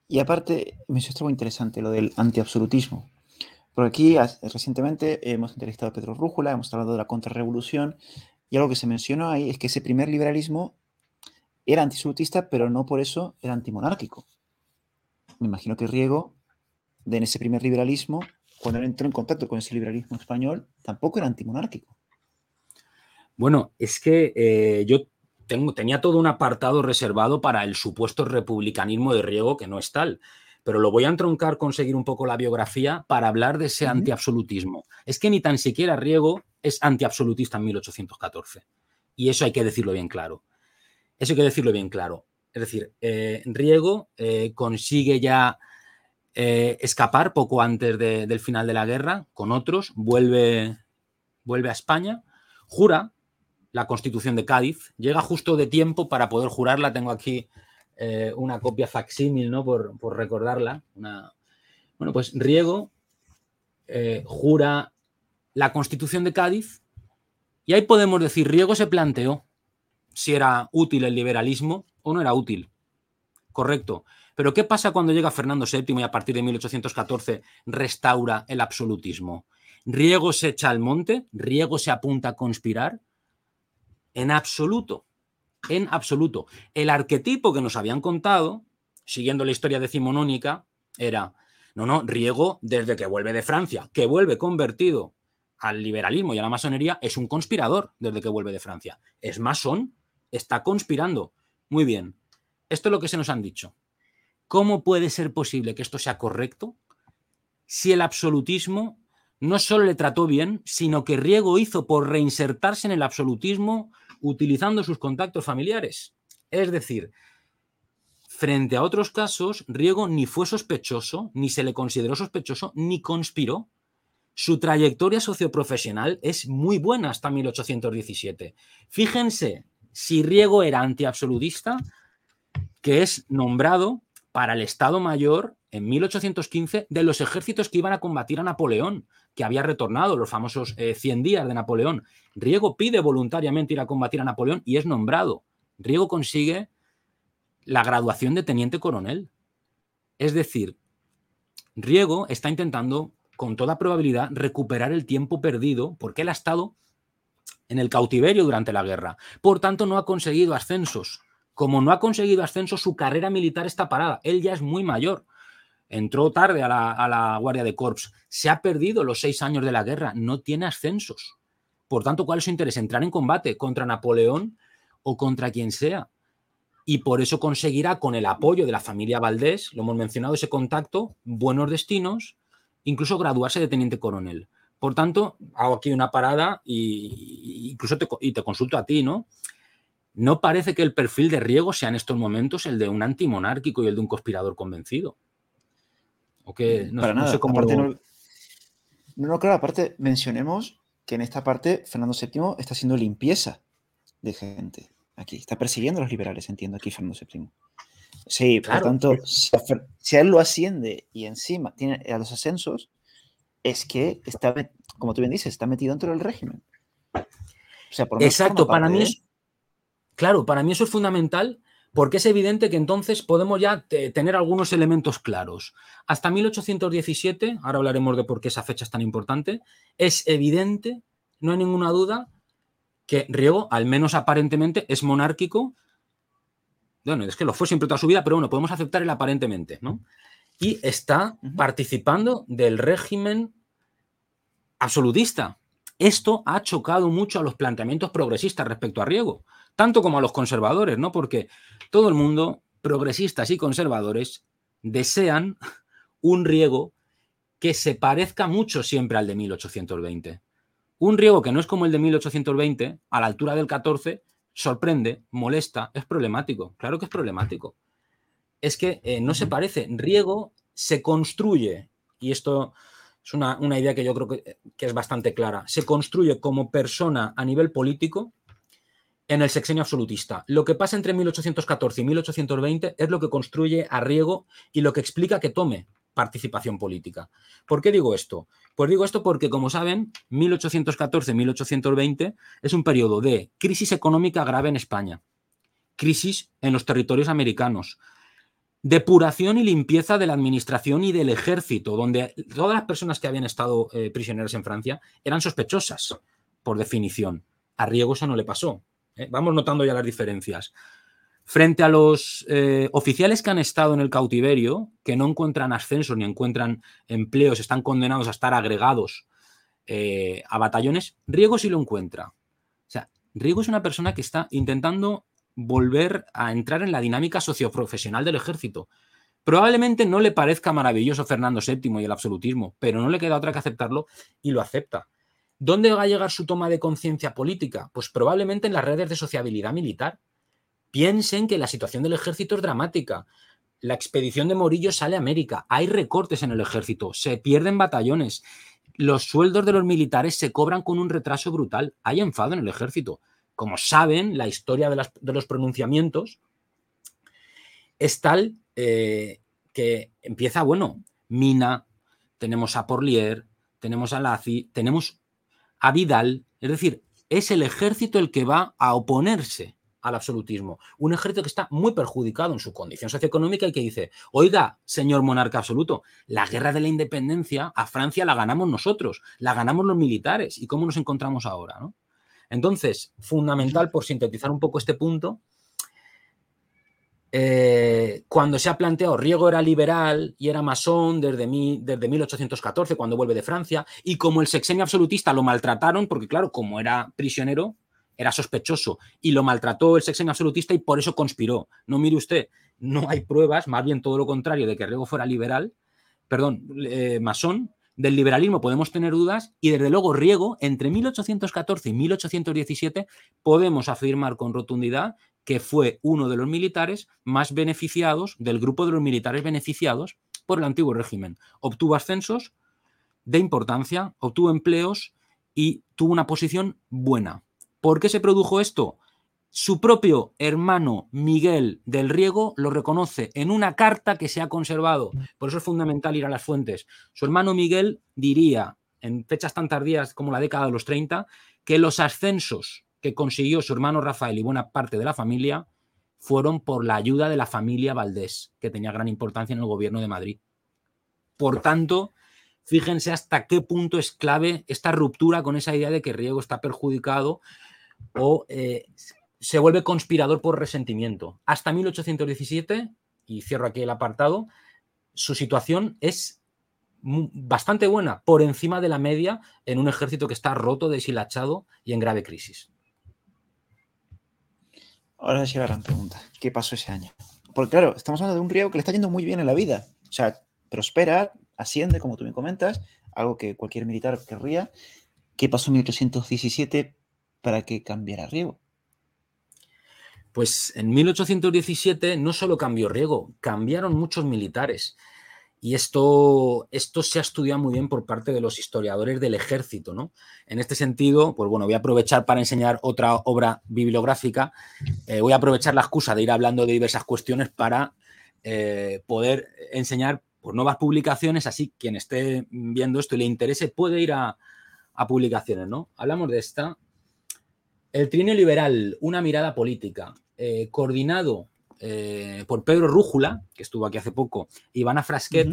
Y aparte, me suena muy interesante lo del antiabsolutismo. Por aquí, recientemente hemos entrevistado a Pedro Rújula, hemos hablado de la contrarrevolución, y algo que se mencionó ahí es que ese primer liberalismo era antisultista, pero no por eso era antimonárquico. Me imagino que Riego, en ese primer liberalismo, cuando entró en contacto con ese liberalismo español, tampoco era antimonárquico. Bueno, es que eh, yo tengo, tenía todo un apartado reservado para el supuesto republicanismo de Riego, que no es tal, pero lo voy a entroncar con seguir un poco la biografía para hablar de ese antiabsolutismo. Es que ni tan siquiera Riego es antiabsolutista en 1814. Y eso hay que decirlo bien claro. Eso hay que decirlo bien claro. Es decir, eh, Riego eh, consigue ya eh, escapar poco antes del final de la guerra con otros, vuelve, vuelve a España, jura la constitución de Cádiz, llega justo de tiempo para poder jurarla. Tengo aquí eh, una copia facsímil, ¿no? Por, recordarla. Bueno, pues Riego eh, jura la Constitución de Cádiz y ahí podemos decir, Riego se planteó si era útil el liberalismo o no era útil. Correcto. Pero ¿qué pasa cuando llega Fernando VII y a partir de 1814 restaura el absolutismo? ¿Riego se echa al monte? ¿Riego se apunta a conspirar? En absoluto. En absoluto. El arquetipo que nos habían contado, siguiendo la historia decimonónica, era, no, no, Riego, desde que vuelve de Francia, que vuelve convertido al liberalismo y a la masonería, es un conspirador desde que vuelve de Francia. Es masón, está conspirando. Muy bien. Esto es lo que se nos han dicho. ¿Cómo puede ser posible que esto sea correcto si el absolutismo no solo le trató bien, sino que Riego hizo por reinsertarse en el absolutismo utilizando sus contactos familiares? Es decir, frente a otros casos, Riego ni fue sospechoso, ni se le consideró sospechoso, ni conspiró. Su trayectoria socioprofesional es muy buena hasta 1817. Fíjense, si Riego era antiabsolutista, que es nombrado para el Estado Mayor en 1815 de los ejércitos que iban a combatir a Napoleón, que había retornado los famosos 100 eh, días de Napoleón. Riego pide voluntariamente ir a combatir a Napoleón y es nombrado. Riego consigue la graduación de teniente coronel. Es decir, Riego está intentando, con toda probabilidad, recuperar el tiempo perdido porque él ha estado en el cautiverio durante la guerra. Por tanto, no ha conseguido ascensos como no ha conseguido ascenso, su carrera militar está parada. Él ya es muy mayor. Entró tarde a la, Guardia de Corps. Se ha perdido los seis años de la guerra. No tiene ascensos. Por tanto, ¿cuál es su interés? Entrar en combate contra Napoleón o contra quien sea. Y por eso conseguirá, con el apoyo de la familia Valdés, lo hemos mencionado, ese contacto, buenos destinos, incluso graduarse de teniente coronel. Por tanto, hago aquí una parada y, incluso y te consulto a ti, ¿no? no parece que el perfil de Riego sea en estos momentos el de un antimonárquico y el de un conspirador convencido. O que no, Para nada. sé cómo no, no, claro, aparte mencionemos que en esta parte Fernando VII está haciendo limpieza de gente. Aquí está persiguiendo a los liberales, entiendo aquí Fernando VII. Sí, por lo tanto, si a, él lo asciende y encima tiene a los ascensos, es que está, como tú bien dices, está metido dentro del régimen. Exacto, para mí es, Claro, para mí eso es fundamental porque es evidente que entonces podemos ya tener algunos elementos claros. Hasta 1817, ahora hablaremos de por qué esa fecha es tan importante, es evidente, no hay ninguna duda, que Riego, al menos aparentemente, es monárquico. Bueno, es que lo fue siempre toda su vida, pero bueno, podemos aceptar el aparentemente, ¿no? Y está participando del régimen absolutista. Esto ha chocado mucho a los planteamientos progresistas respecto a Riego tanto como a los conservadores, ¿no? Porque todo el mundo, progresistas y conservadores, desean un riego que se parezca mucho siempre al de 1820. Un riego que no es como el de 1820, a la altura del 14, sorprende, molesta, es problemático. Claro que es problemático. Es que eh, no se parece. Riego se construye, y esto es una, idea que yo creo que, que es bastante clara, se construye como persona a nivel político en el sexenio absolutista. Lo que pasa entre 1814 y 1820 es lo que construye a Riego y lo que explica que tome participación política. ¿Por qué digo esto? Pues digo esto porque, como saben, 1814-1820 es un periodo de crisis económica grave en España, crisis en los territorios americanos, depuración y limpieza de la administración y del ejército, donde todas las personas que habían estado eh, prisioneras en Francia eran sospechosas, por definición. A Riego eso no le pasó. ¿Eh? Vamos notando ya las diferencias. Frente a los eh, oficiales que han estado en el cautiverio, que no encuentran ascensos ni encuentran empleos, están condenados a estar agregados eh, a batallones, Riego sí lo encuentra. O sea, Riego es una persona que está intentando volver a entrar en la dinámica socioprofesional del ejército. Probablemente no le parezca maravilloso Fernando VII y el absolutismo, pero no le queda otra que aceptarlo y lo acepta. ¿Dónde va a llegar su toma de conciencia política? Pues probablemente en las redes de sociabilidad militar. Piensen que la situación del ejército es dramática. La expedición de Morillo sale a América. Hay recortes en el ejército. Se pierden batallones. Los sueldos de los militares se cobran con un retraso brutal. Hay enfado en el ejército. Como saben, la historia de, los pronunciamientos es tal eh, que empieza, bueno, Mina, tenemos a Porlier, tenemos a Lazi, tenemos a Vidal, es decir, es el ejército el que va a oponerse al absolutismo. Un ejército que está muy perjudicado en su condición socioeconómica y que dice, oiga, señor monarca absoluto, la guerra de la independencia a Francia la ganamos nosotros, la ganamos los militares. ¿Y cómo nos encontramos ahora? Entonces, fundamental, por sintetizar un poco este punto, eh, cuando se ha planteado, Riego era liberal y era masón desde, desde 1814, cuando vuelve de Francia, y como el sexenio absolutista lo maltrataron, porque claro, como era prisionero, era sospechoso, y lo maltrató el sexenio absolutista y por eso conspiró. No mire usted, no hay pruebas, más bien todo lo contrario, de que Riego fuera liberal, perdón, eh, masón, del liberalismo podemos tener dudas y desde luego Riego, entre 1814 y 1817, podemos afirmar con rotundidad que fue uno de los militares más beneficiados, del grupo de los militares beneficiados por el antiguo régimen. Obtuvo ascensos de importancia, obtuvo empleos y tuvo una posición buena. ¿Por qué se produjo esto? Su propio hermano Miguel del Riego lo reconoce en una carta que se ha conservado. Por eso es fundamental ir a las fuentes. Su hermano Miguel diría, en fechas tan tardías como la década de los 30, que los ascensos que consiguió su hermano Rafael y buena parte de la familia fueron por la ayuda de la familia Valdés, que tenía gran importancia en el gobierno de Madrid. Por tanto, fíjense hasta qué punto es clave esta ruptura con esa idea de que Riego está perjudicado o eh, se vuelve conspirador por resentimiento. Hasta 1817, y cierro aquí el apartado, su situación es bastante buena, por encima de la media en un ejército que está roto, deshilachado y en grave crisis. Ahora sí la gran pregunta. ¿Qué pasó ese año? Porque claro, estamos hablando de un riego que le está yendo muy bien en la vida. O sea, prospera, asciende, como tú me comentas, algo que cualquier militar querría. ¿Qué pasó en 1817 para que cambiara Riego? Pues en 1817 no solo cambió Riego, cambiaron muchos militares. Y esto, esto se ha estudiado muy bien por parte de los historiadores del ejército, ¿no? En este sentido, pues bueno, voy a aprovechar para enseñar otra obra bibliográfica. Eh, voy a aprovechar la excusa de ir hablando de diversas cuestiones para eh, poder enseñar por nuevas publicaciones, así quien esté viendo esto y le interese puede ir a, publicaciones, ¿no? Hablamos de esta. El trineo liberal, una mirada política, eh, coordinado eh, por Pedro Rújula, que estuvo aquí hace poco, y Ivana Frasquet,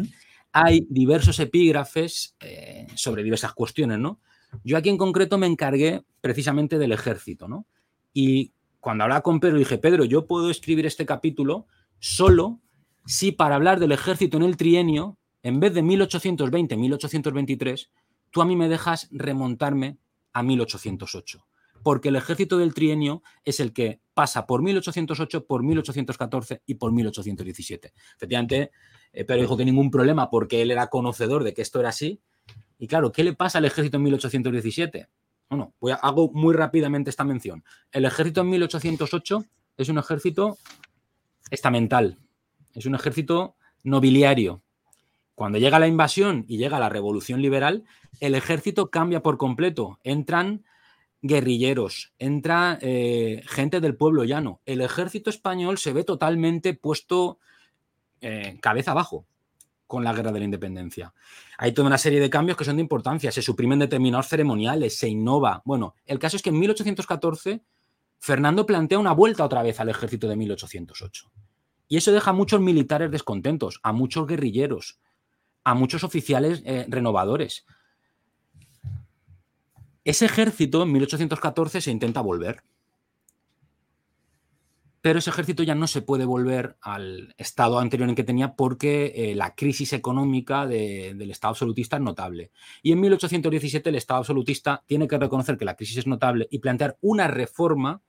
hay diversos epígrafes eh, sobre diversas cuestiones, ¿no? Yo aquí en concreto me encargué precisamente del ejército, ¿no? Y cuando hablaba con Pedro dije, Pedro, yo puedo escribir este capítulo solo si para hablar del ejército en el trienio, en vez de 1820-1823, tú a mí me dejas remontarme a 1808 porque el ejército del trienio es el que pasa por 1808, por 1814 y por 1817. Efectivamente, eh, pero dijo que ningún problema porque él era conocedor de que esto era así. Y claro, ¿qué le pasa al ejército en 1817? Bueno, voy a, hago muy rápidamente esta mención. El ejército en 1808 es un ejército estamental, es un ejército nobiliario. Cuando llega la invasión y llega la revolución liberal, el ejército cambia por completo. Entran guerrilleros, entra eh, gente del pueblo llano. El ejército español se ve totalmente puesto eh, cabeza abajo con la guerra de la independencia. Hay toda una serie de cambios que son de importancia, se suprimen determinados ceremoniales, se innova. Bueno, el caso es que en 1814 Fernando plantea una vuelta otra vez al ejército de 1808. Y eso deja a muchos militares descontentos, a muchos guerrilleros, a muchos oficiales eh, renovadores. Ese ejército en 1814 se intenta volver. Pero ese ejército ya no se puede volver al estado anterior en que tenía porque eh, la crisis económica del Estado absolutista es notable. Y en 1817 el Estado absolutista tiene que reconocer que la crisis es notable y plantear una reforma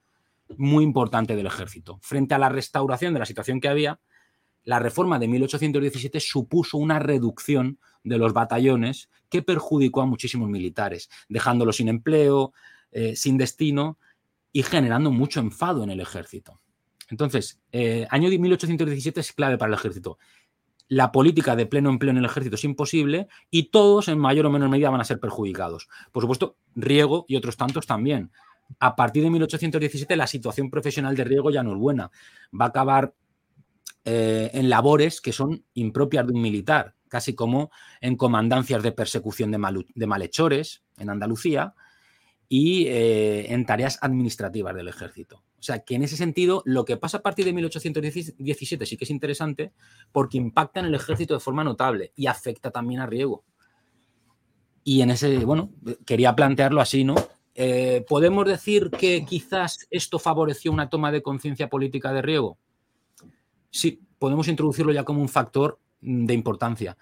muy importante del ejército. Frente a la restauración de la situación que había, la reforma de 1817 supuso una reducción de los batallones que perjudicó a muchísimos militares, dejándolos sin empleo, eh, sin destino y generando mucho enfado en el ejército. Entonces, eh, año 1817 es clave para el ejército. La política de pleno empleo en el ejército es imposible y todos en mayor o menor medida van a ser perjudicados. Por supuesto, Riego y otros tantos también. A partir de 1817 la situación profesional de Riego ya no es buena. Va a acabar eh, en labores que son impropias de un militar, casi como en comandancias de persecución de, malhechores en Andalucía y eh, en tareas administrativas del ejército. O sea, que en ese sentido, lo que pasa a partir de 1817 sí que es interesante porque impacta en el ejército de forma notable y afecta también a Riego. Y en ese, bueno, quería plantearlo así, ¿no? Eh, ¿Podemos decir que quizás esto favoreció una toma de conciencia política de Riego? Sí, podemos introducirlo ya como un factor de importancia.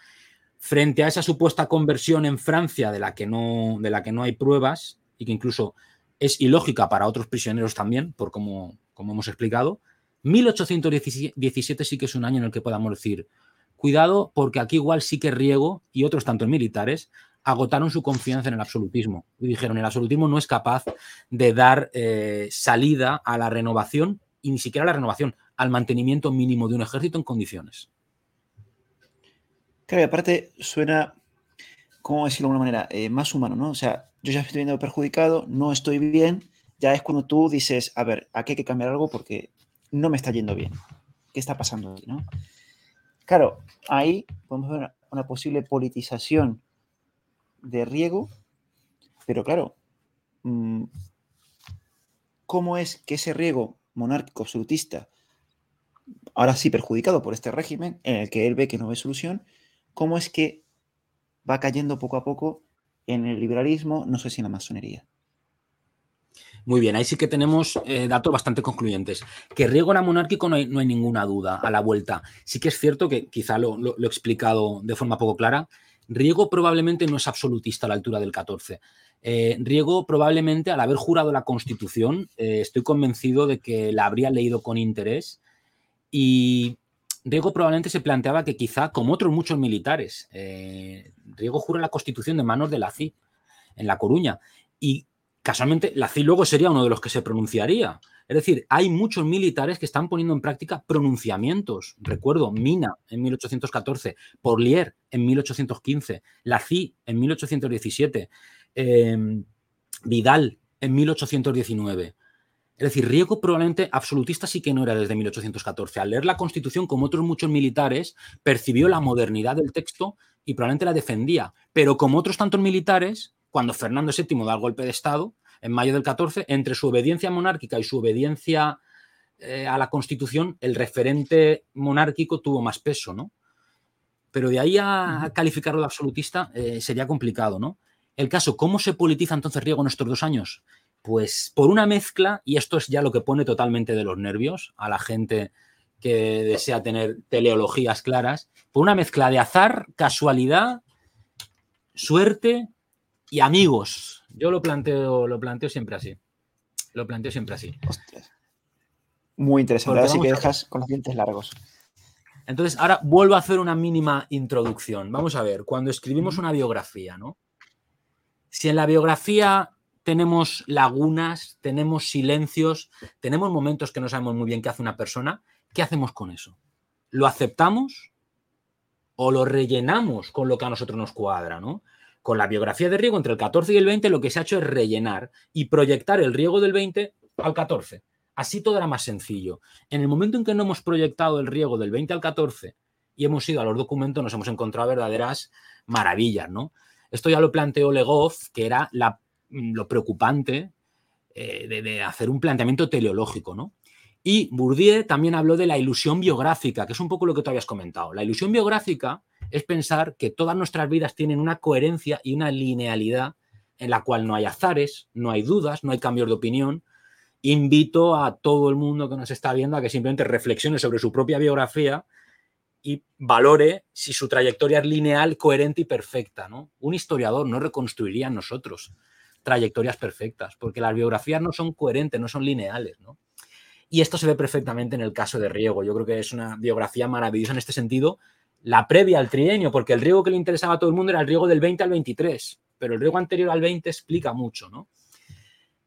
Frente a esa supuesta conversión en Francia de la que no, de la que no hay pruebas y que incluso es ilógica para otros prisioneros también, por como, hemos explicado, 1817 sí que es un año en el que podamos decir, cuidado porque aquí igual sí que Riego y otros tantos militares agotaron su confianza en el absolutismo y dijeron, el absolutismo no es capaz de dar eh, salida a la renovación y ni siquiera a la renovación, al mantenimiento mínimo de un ejército en condiciones. Claro, y aparte suena, ¿cómo decirlo de alguna manera? Eh, más humano, ¿no? O sea, yo ya estoy viendo perjudicado, no estoy bien, ya es cuando tú dices, a ver, aquí hay que cambiar algo porque no me está yendo bien. ¿Qué está pasando aquí, no? Claro, ahí podemos ver una posible politización de riego, pero claro, mm, ¿cómo es que ese riego monárquico absolutista, ahora sí perjudicado por este régimen, en el que él ve que no ve solución, cómo es que va cayendo poco a poco en el liberalismo, no sé si en la masonería? Muy bien, ahí sí que tenemos eh, datos bastante concluyentes. Que Riego era monárquico no hay, ninguna duda a la vuelta. Sí que es cierto que quizá lo, he explicado de forma poco clara, Riego probablemente no es absolutista a la altura del 14. Eh, Riego probablemente, al haber jurado la Constitución, eh, estoy convencido de que la habría leído con interés y Riego probablemente se planteaba que quizá, como otros muchos militares, eh, Riego jura la Constitución de manos de la CI en La Coruña y casualmente la CI luego sería uno de los que se pronunciaría. Es decir, hay muchos militares que están poniendo en práctica pronunciamientos. Recuerdo, Mina en 1814, Porlier en 1815, Lacy en 1817, em, Vidal en 1819. Es decir, Riego probablemente absolutista sí que no era desde 1814. Al leer la Constitución, como otros muchos militares, percibió la modernidad del texto y probablemente la defendía. Pero como otros tantos militares, cuando Fernando VII da el golpe de Estado, en mayo del 14, entre su obediencia monárquica y su obediencia eh, a la Constitución, el referente monárquico tuvo más peso, ¿no? Pero de ahí a calificarlo de absolutista eh, sería complicado, ¿no? El caso, ¿cómo se politiza entonces Riego en estos dos años? Pues por una mezcla, y esto es ya lo que pone totalmente de los nervios a la gente que desea tener teleologías claras, por una mezcla de azar, casualidad, suerte y amigos, yo lo planteo, lo planteo siempre así. Lo planteo siempre así. Muy interesante. Ahora sí que dejas con los dientes largos. Entonces, ahora vuelvo a hacer una mínima introducción. Vamos a ver, cuando escribimos una biografía, ¿no? Si en la biografía tenemos lagunas, tenemos silencios, tenemos momentos que no sabemos muy bien qué hace una persona, ¿qué hacemos con eso? ¿Lo aceptamos o lo rellenamos con lo que a nosotros nos cuadra, ¿no? Con la biografía de Riego entre el 14 y el 20 lo que se ha hecho es rellenar y proyectar el Riego del 20 al 14. Así todo era más sencillo. En el momento en que no hemos proyectado el Riego del 20 al 14 y hemos ido a los documentos, nos hemos encontrado verdaderas maravillas, ¿no? Esto ya lo planteó Legov, que era lo preocupante eh, de, hacer un planteamiento teleológico, ¿no? Y Bourdieu también habló de la ilusión biográfica, que es un poco lo que tú habías comentado. La ilusión biográfica es pensar que todas nuestras vidas tienen una coherencia y una linealidad en la cual no hay azares, no hay dudas, no hay cambios de opinión. Invito a todo el mundo que nos está viendo a que simplemente reflexione sobre su propia biografía y valore si su trayectoria es lineal, coherente y perfecta. ¿no? Un historiador no reconstruiría en nosotros trayectorias perfectas, porque las biografías no son coherentes, no son lineales. ¿no? Y esto se ve perfectamente en el caso de Riego. Yo creo que es una biografía maravillosa en este sentido, la previa al trienio, porque el riego que le interesaba a todo el mundo era el riego del 20 al 23, pero el riego anterior al 20 explica mucho, ¿no?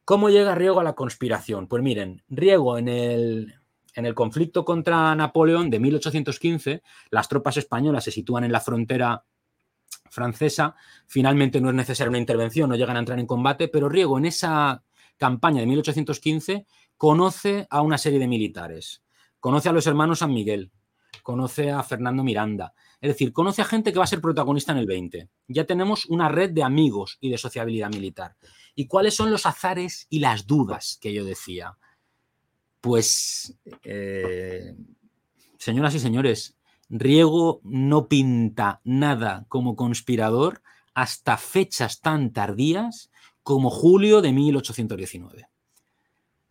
¿Cómo llega Riego a la conspiración? Pues miren, Riego en el, en el conflicto contra Napoleón de 1815, las tropas españolas se sitúan en la frontera francesa, finalmente no es necesaria una intervención, no llegan a entrar en combate, pero Riego en esa campaña de 1815 conoce a una serie de militares, conoce a los hermanos San Miguel, conoce a Fernando Miranda. Es decir, conoce a gente que va a ser protagonista en el 20. Ya tenemos una red de amigos y de sociabilidad militar. ¿Y cuáles son los azares y las dudas que yo decía? Pues, eh, señoras y señores, Riego no pinta nada como conspirador hasta fechas tan tardías como julio de 1819.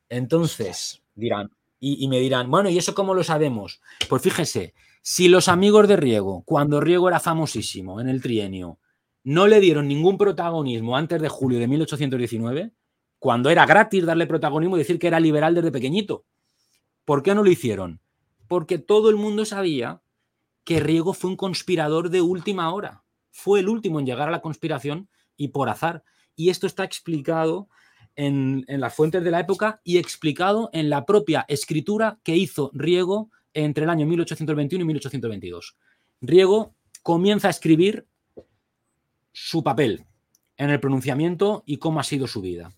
Entonces, dirán, y, me dirán, bueno, ¿y eso cómo lo sabemos? Pues fíjese, si los amigos de Riego, cuando Riego era famosísimo en el trienio, no le dieron ningún protagonismo antes de julio de 1819, cuando era gratis darle protagonismo y decir que era liberal desde pequeñito. ¿Por qué no lo hicieron? Porque todo el mundo sabía que Riego fue un conspirador de última hora. Fue el último en llegar a la conspiración y por azar. Y esto está explicado en, las fuentes de la época y explicado en la propia escritura que hizo Riego entre el año 1821 y 1822. Riego comienza a escribir su papel en el pronunciamiento y cómo ha sido su vida.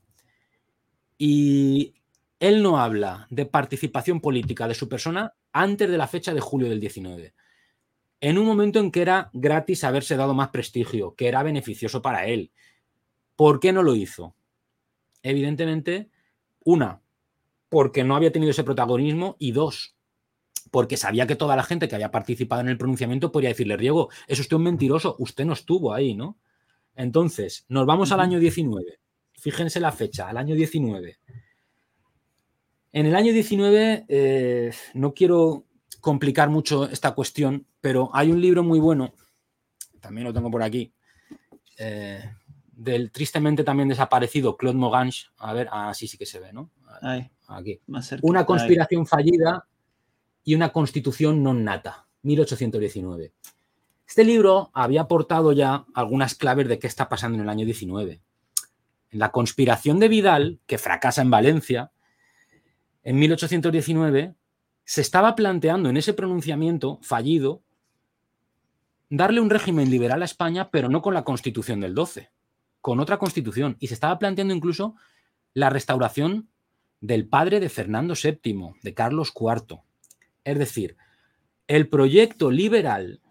Y él no habla de participación política de su persona antes de la fecha de julio del 19, en un momento en que era gratis haberse dado más prestigio, que era beneficioso para él. ¿Por qué no lo hizo? evidentemente, una, porque no había tenido ese protagonismo y dos, porque sabía que toda la gente que había participado en el pronunciamiento podría decirle, Riego, es usted un mentiroso, usted no estuvo ahí, ¿no? Entonces, nos vamos al año 19. Fíjense la fecha, al año 19. En el año 19, eh, no quiero complicar mucho esta cuestión, pero hay un libro muy bueno, también lo tengo por aquí, eh, del tristemente también desaparecido Claude Mogange. A ver, así sí que se ve, ¿no? Aquí. Una conspiración fallida y una constitución non nata, 1819. Este libro había aportado ya algunas claves de qué está pasando en el año 19. En la conspiración de Vidal, que fracasa en Valencia, en 1819, se estaba planteando en ese pronunciamiento fallido darle un régimen liberal a España, pero no con la constitución del 12 con otra constitución y se estaba planteando incluso la restauración del padre de Fernando VII, de Carlos IV. Es decir, el proyecto liberal,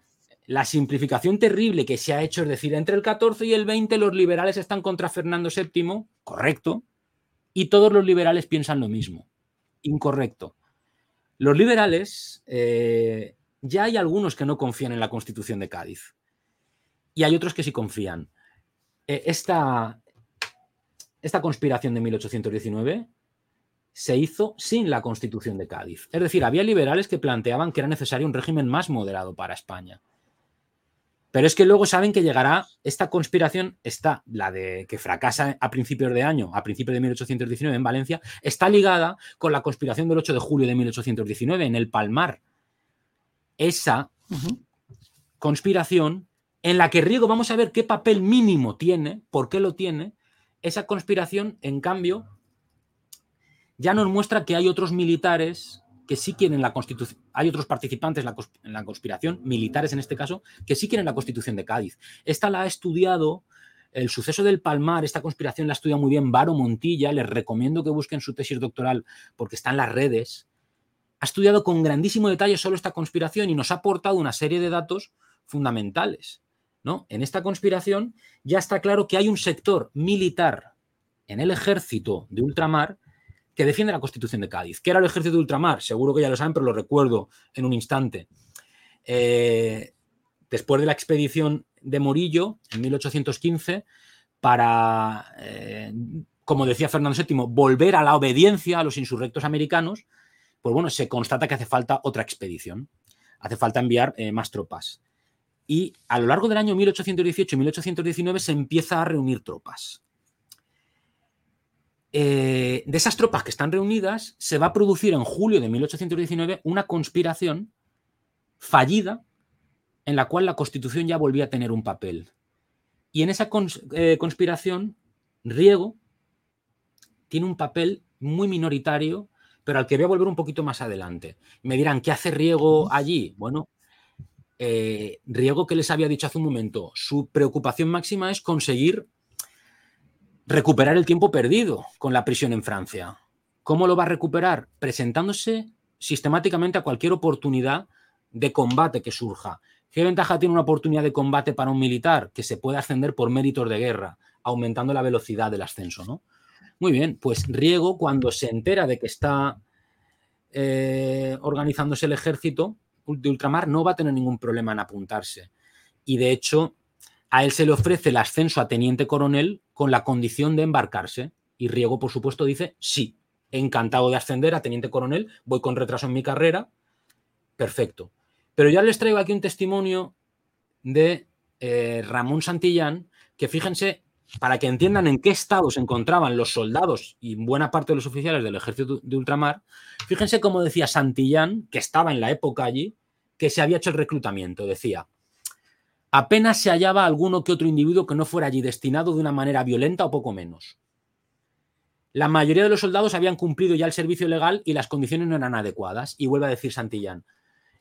la simplificación terrible que se ha hecho, es decir, entre el 14 y el 20 los liberales están contra Fernando VII, correcto, y todos los liberales piensan lo mismo, incorrecto. Los liberales, eh, ya hay algunos que no confían en la Constitución de Cádiz y hay otros que sí confían. Eh, esta, esta conspiración de 1819 se hizo sin la Constitución de Cádiz. Es decir, había liberales que planteaban que era necesario un régimen más moderado para España. Pero es que luego saben que llegará esta conspiración, está la de que fracasa a principios de año, a principios de 1819 en Valencia, está ligada con la conspiración del 8 de julio de 1819 en el Palmar. Esa conspiración en la que Riego, vamos a ver qué papel mínimo tiene, por qué lo tiene, esa conspiración, en cambio, ya nos muestra que hay otros militares que sí quieren la constitución, hay otros participantes en la, conspiración, militares en este caso, que sí quieren la constitución de Cádiz. Esta la ha estudiado, el suceso del Palmar, esta conspiración la ha estudiado muy bien Varo Montilla, les recomiendo que busquen su tesis doctoral porque está en las redes. Ha estudiado con grandísimo detalle solo esta conspiración y nos ha aportado una serie de datos fundamentales. En esta conspiración ya está claro que hay un sector militar en el ejército de ultramar que defiende la constitución de Cádiz. ¿Qué era el ejército de ultramar? Seguro que ya lo saben, pero lo recuerdo en un instante. Eh, después de la expedición de Morillo en 1815, para, eh, como decía Fernando VII, volver a la obediencia a los insurrectos americanos, pues bueno, se constata que hace falta otra expedición. Hace falta enviar eh, más tropas y a lo largo del año 1818 y 1819 se empieza a reunir tropas. Eh, de esas tropas que están reunidas, se va a producir en julio de 1819 una conspiración fallida en la cual la Constitución ya volvía a tener un papel. Y en esa eh, conspiración, Riego tiene un papel muy minoritario, pero al que voy a volver un poquito más adelante. Me dirán, ¿qué hace Riego allí? Bueno, eh, Riego, que les había dicho hace un momento, su preocupación máxima es conseguir recuperar el tiempo perdido con la prisión en Francia. ¿Cómo lo va a recuperar? Presentándose sistemáticamente a cualquier oportunidad de combate que surja. ¿Qué ventaja tiene una oportunidad de combate para un militar? Que se puede ascender por méritos de guerra, aumentando la velocidad del ascenso, ¿no? Muy bien, pues Riego, cuando se entera de que está eh, organizándose el ejército de ultramar, no va a tener ningún problema en apuntarse. Y de hecho, a él se le ofrece el ascenso a teniente coronel con la condición de embarcarse. Y Riego, por supuesto, dice sí, encantado de ascender a teniente coronel, voy con retraso en mi carrera, perfecto. Pero ya les traigo aquí un testimonio de eh, Ramón Santillán, que fíjense, para que entiendan en qué estado se encontraban los soldados y buena parte de los oficiales del ejército de ultramar, fíjense cómo decía Santillán, que estaba en la época allí, que se había hecho el reclutamiento. Decía, apenas se hallaba alguno que otro individuo que no fuera allí destinado de una manera violenta o poco menos. La mayoría de los soldados habían cumplido ya el servicio legal y las condiciones no eran adecuadas. Y vuelve a decir Santillán,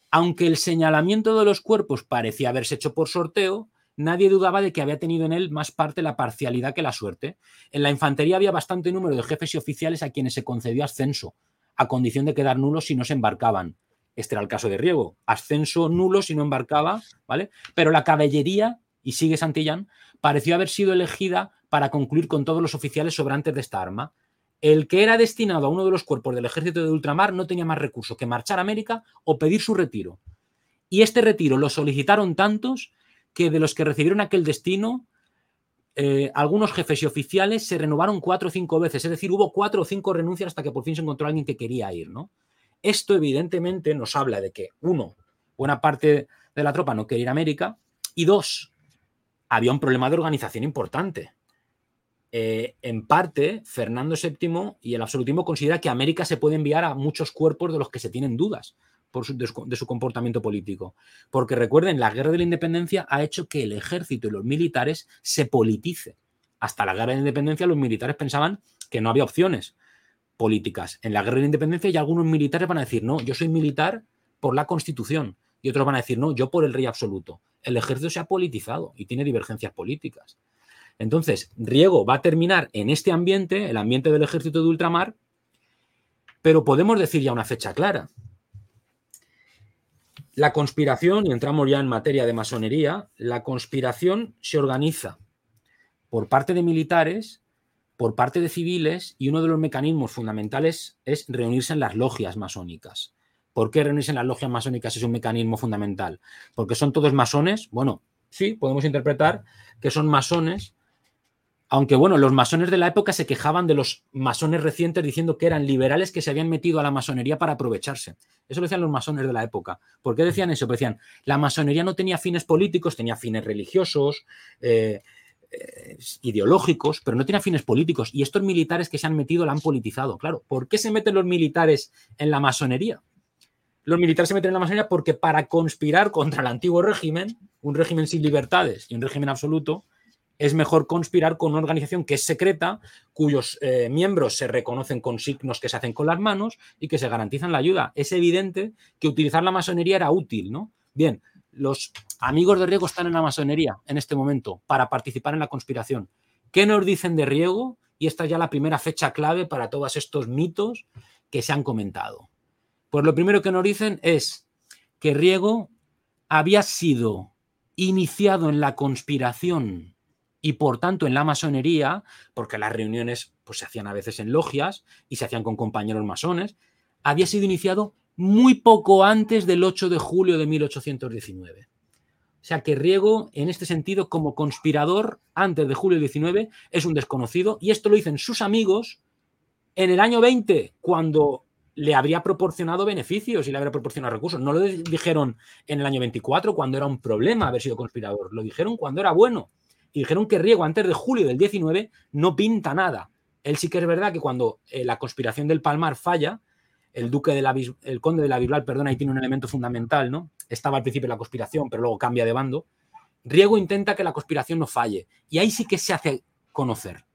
aunque el señalamiento de los cuerpos parecía haberse hecho por sorteo, nadie dudaba de que había tenido en él más parte la parcialidad que la suerte. En la infantería había bastante número de jefes y oficiales a quienes se concedió ascenso, a condición de quedar nulos si no se embarcaban. Este era el caso de Riego, ascenso nulo si no embarcaba, ¿vale? Pero la caballería, y sigue Santillán, pareció haber sido elegida para concluir con todos los oficiales sobrantes de esta arma el que era destinado a uno de los cuerpos del ejército de ultramar no tenía más recursos que marchar a América o pedir su retiro. Y este retiro lo solicitaron tantos que de los que recibieron aquel destino, eh, algunos jefes y oficiales se renovaron cuatro o cinco veces, es decir, hubo cuatro o cinco renuncias hasta que por fin se encontró alguien que quería ir. ¿no? Esto evidentemente nos habla de que, uno, buena parte de la tropa no quería ir a América, y dos, había un problema de organización importante. Eh, en parte, Fernando VII y el absolutismo considera que América se puede enviar a muchos cuerpos de los que se tienen dudas por de, su, comportamiento político. Porque recuerden, la guerra de la independencia ha hecho que el ejército y los militares se politice. Hasta la guerra de la independencia los militares pensaban que no había opciones políticas. En la guerra de independencia ya algunos militares van a decir, no, yo soy militar por la constitución. Y otros van a decir, no, yo por el rey absoluto. El ejército se ha politizado y tiene divergencias políticas. Entonces, Riego va a terminar en este ambiente, el ambiente del ejército de ultramar, pero podemos decir ya una fecha clara. La conspiración, y entramos ya en materia de masonería, la conspiración se organiza por parte de militares, por parte de civiles, y uno de los mecanismos fundamentales es reunirse en las logias masónicas. ¿Por qué reunirse en las logias masónicas es un mecanismo fundamental? ¿Porque son todos masones? Bueno, sí, podemos interpretar que son masones aunque bueno, los masones de la época se quejaban de los masones recientes diciendo que eran liberales que se habían metido a la masonería para aprovecharse. Eso lo decían los masones de la época. ¿Por qué decían eso? Porque decían, la masonería no tenía fines políticos, tenía fines religiosos, eh, eh, ideológicos, pero no tenía fines políticos. Y estos militares que se han metido la han politizado. Claro, ¿por qué se meten los militares en la masonería? Los militares se meten en la masonería porque para conspirar contra el antiguo régimen, un régimen sin libertades y un régimen absoluto, es mejor conspirar con una organización que es secreta, cuyos eh, miembros se reconocen con signos que se hacen con las manos y que se garantizan la ayuda. Es evidente que utilizar la masonería era útil, ¿no? Bien, los amigos de Riego están en la masonería en este momento para participar en la conspiración. ¿Qué nos dicen de Riego? Y esta es ya la primera fecha clave para todos estos mitos que se han comentado. Pues lo primero que nos dicen es que Riego había sido iniciado en la conspiración y por tanto en la masonería, porque las reuniones pues, se hacían a veces en logias y se hacían con compañeros masones, había sido iniciado muy poco antes del 8 de julio de 1819. O sea que Riego, en este sentido, como conspirador antes de julio 19, es un desconocido y esto lo dicen sus amigos en el año 20, cuando le habría proporcionado beneficios y le habría proporcionado recursos. No lo dijeron en el año 24, cuando era un problema haber sido conspirador, lo dijeron cuando era bueno y dijeron que Riego antes de julio del 19 no pinta nada. Él sí que es verdad que cuando eh, la conspiración del Palmar falla, el duque de la, el conde de la Bisbal, perdón, ahí tiene un elemento fundamental, ¿no? Estaba al principio la conspiración, pero luego cambia de bando. Riego intenta que la conspiración no falle y ahí sí que se hace conocer.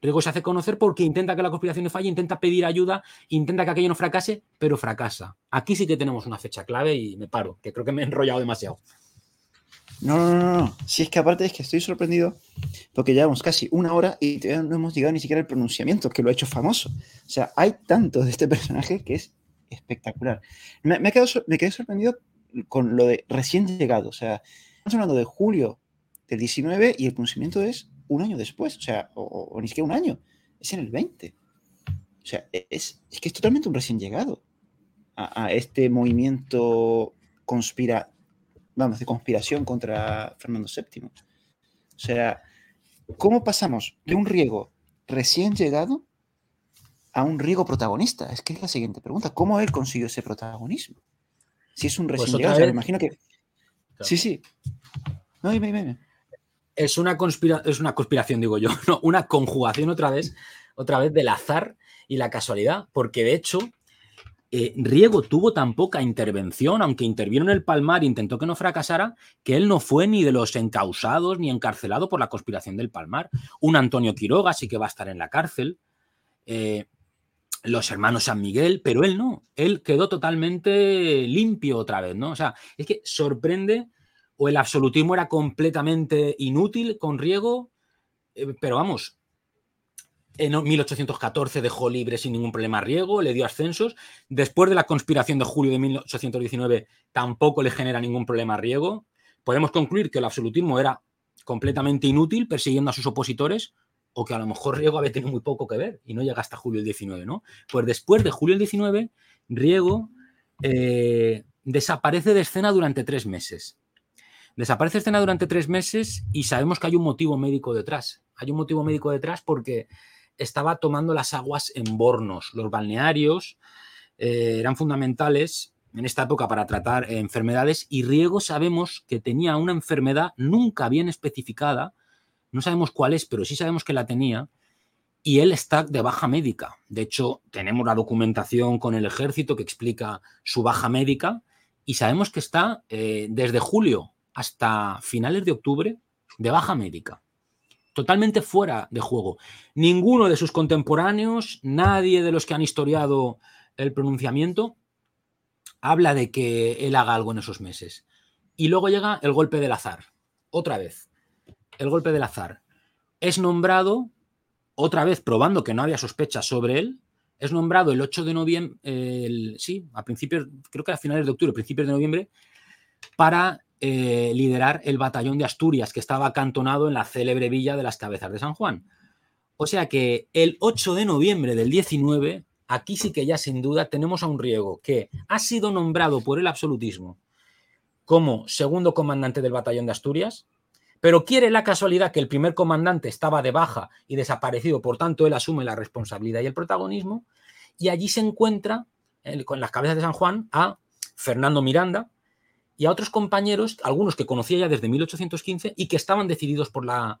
Riego se hace conocer porque intenta que la conspiración no falle, intenta pedir ayuda, intenta que aquello no fracase, pero fracasa. Aquí sí que tenemos una fecha clave y me paro, que creo que me he enrollado demasiado. No, no, no, no. Si es que aparte es que estoy sorprendido porque llevamos casi una hora y no hemos llegado ni siquiera al pronunciamiento, que lo ha hecho famoso. O sea, hay tanto de este <laughs> personaje que es espectacular. Me, quedado, me quedé sorprendido con lo de recién llegado. O sea, estamos hablando de julio del 19 y el pronunciamiento es un año después, o sea, o, ni siquiera un año, es en el 20. O sea, e, es, es que es totalmente un recién llegado a, este movimiento conspira, vamos, de conspiración contra Fernando VII. O sea, ¿cómo pasamos de un riego recién llegado a un riego protagonista? Es que es la siguiente pregunta. ¿Cómo él consiguió ese protagonismo? Si es un pues recién llegado, me imagino que... Sí, sí. No, dime, dime. Es una, es una conspiración, digo yo, <laughs> no, una conjugación otra vez, otra vez del azar y la casualidad, porque de hecho eh, Riego tuvo tan poca intervención, aunque intervino en el Palmar e intentó que no fracasara, que él no fue ni de los encausados ni encarcelado por la conspiración del Palmar. Un Antonio Quiroga sí que va a estar en la cárcel. Eh, los hermanos San Miguel, pero él no. Él quedó totalmente limpio otra vez, ¿no? O sea, es que sorprende, o el absolutismo era completamente inútil con Riego, eh, pero vamos, en 1814 dejó libre sin ningún problema a Riego, le dio ascensos. Después de la conspiración de julio de 1819 tampoco le genera ningún problema a Riego. Podemos concluir que el absolutismo era completamente inútil persiguiendo a sus opositores o que a lo mejor Riego había tenido muy poco que ver y no llega hasta julio del 19, ¿no? Pues después de julio del 19, Riego eh, desaparece de escena durante tres meses. Desaparece de escena durante tres meses y sabemos que hay un motivo médico detrás. Hay un motivo médico detrás porque estaba tomando las aguas en Bornos. Los balnearios eh, eran fundamentales en esta época para tratar enfermedades y Riego sabemos que tenía una enfermedad nunca bien especificada, no sabemos cuál es, pero sí sabemos que la tenía, y él está de baja médica. De hecho, tenemos la documentación con el ejército que explica su baja médica y sabemos que está eh, desde julio hasta finales de octubre de baja médica totalmente fuera de juego. Ninguno de sus contemporáneos, nadie de los que han historiado el pronunciamiento, habla de que él haga algo en esos meses. Y luego llega el golpe del azar. Otra vez. El golpe del azar. Es nombrado, otra vez probando que no había sospechas sobre él, es nombrado el 8 de noviembre, sí, a principios, creo que a finales de octubre, principios de noviembre, para eh, liderar el batallón de Asturias, que estaba acantonado en la célebre villa de las Cabezas de San Juan. O sea que el 8 de noviembre del 19, aquí sí que ya sin duda tenemos a un riego que ha sido nombrado por el absolutismo como segundo comandante del batallón de Asturias, pero quiere la casualidad que el primer comandante estaba de baja y desaparecido, por tanto él asume la responsabilidad y el protagonismo, y allí se encuentra con las cabezas de San Juan a Fernando Miranda, y a otros compañeros, algunos que conocía ya desde 1815 y que estaban decididos por la,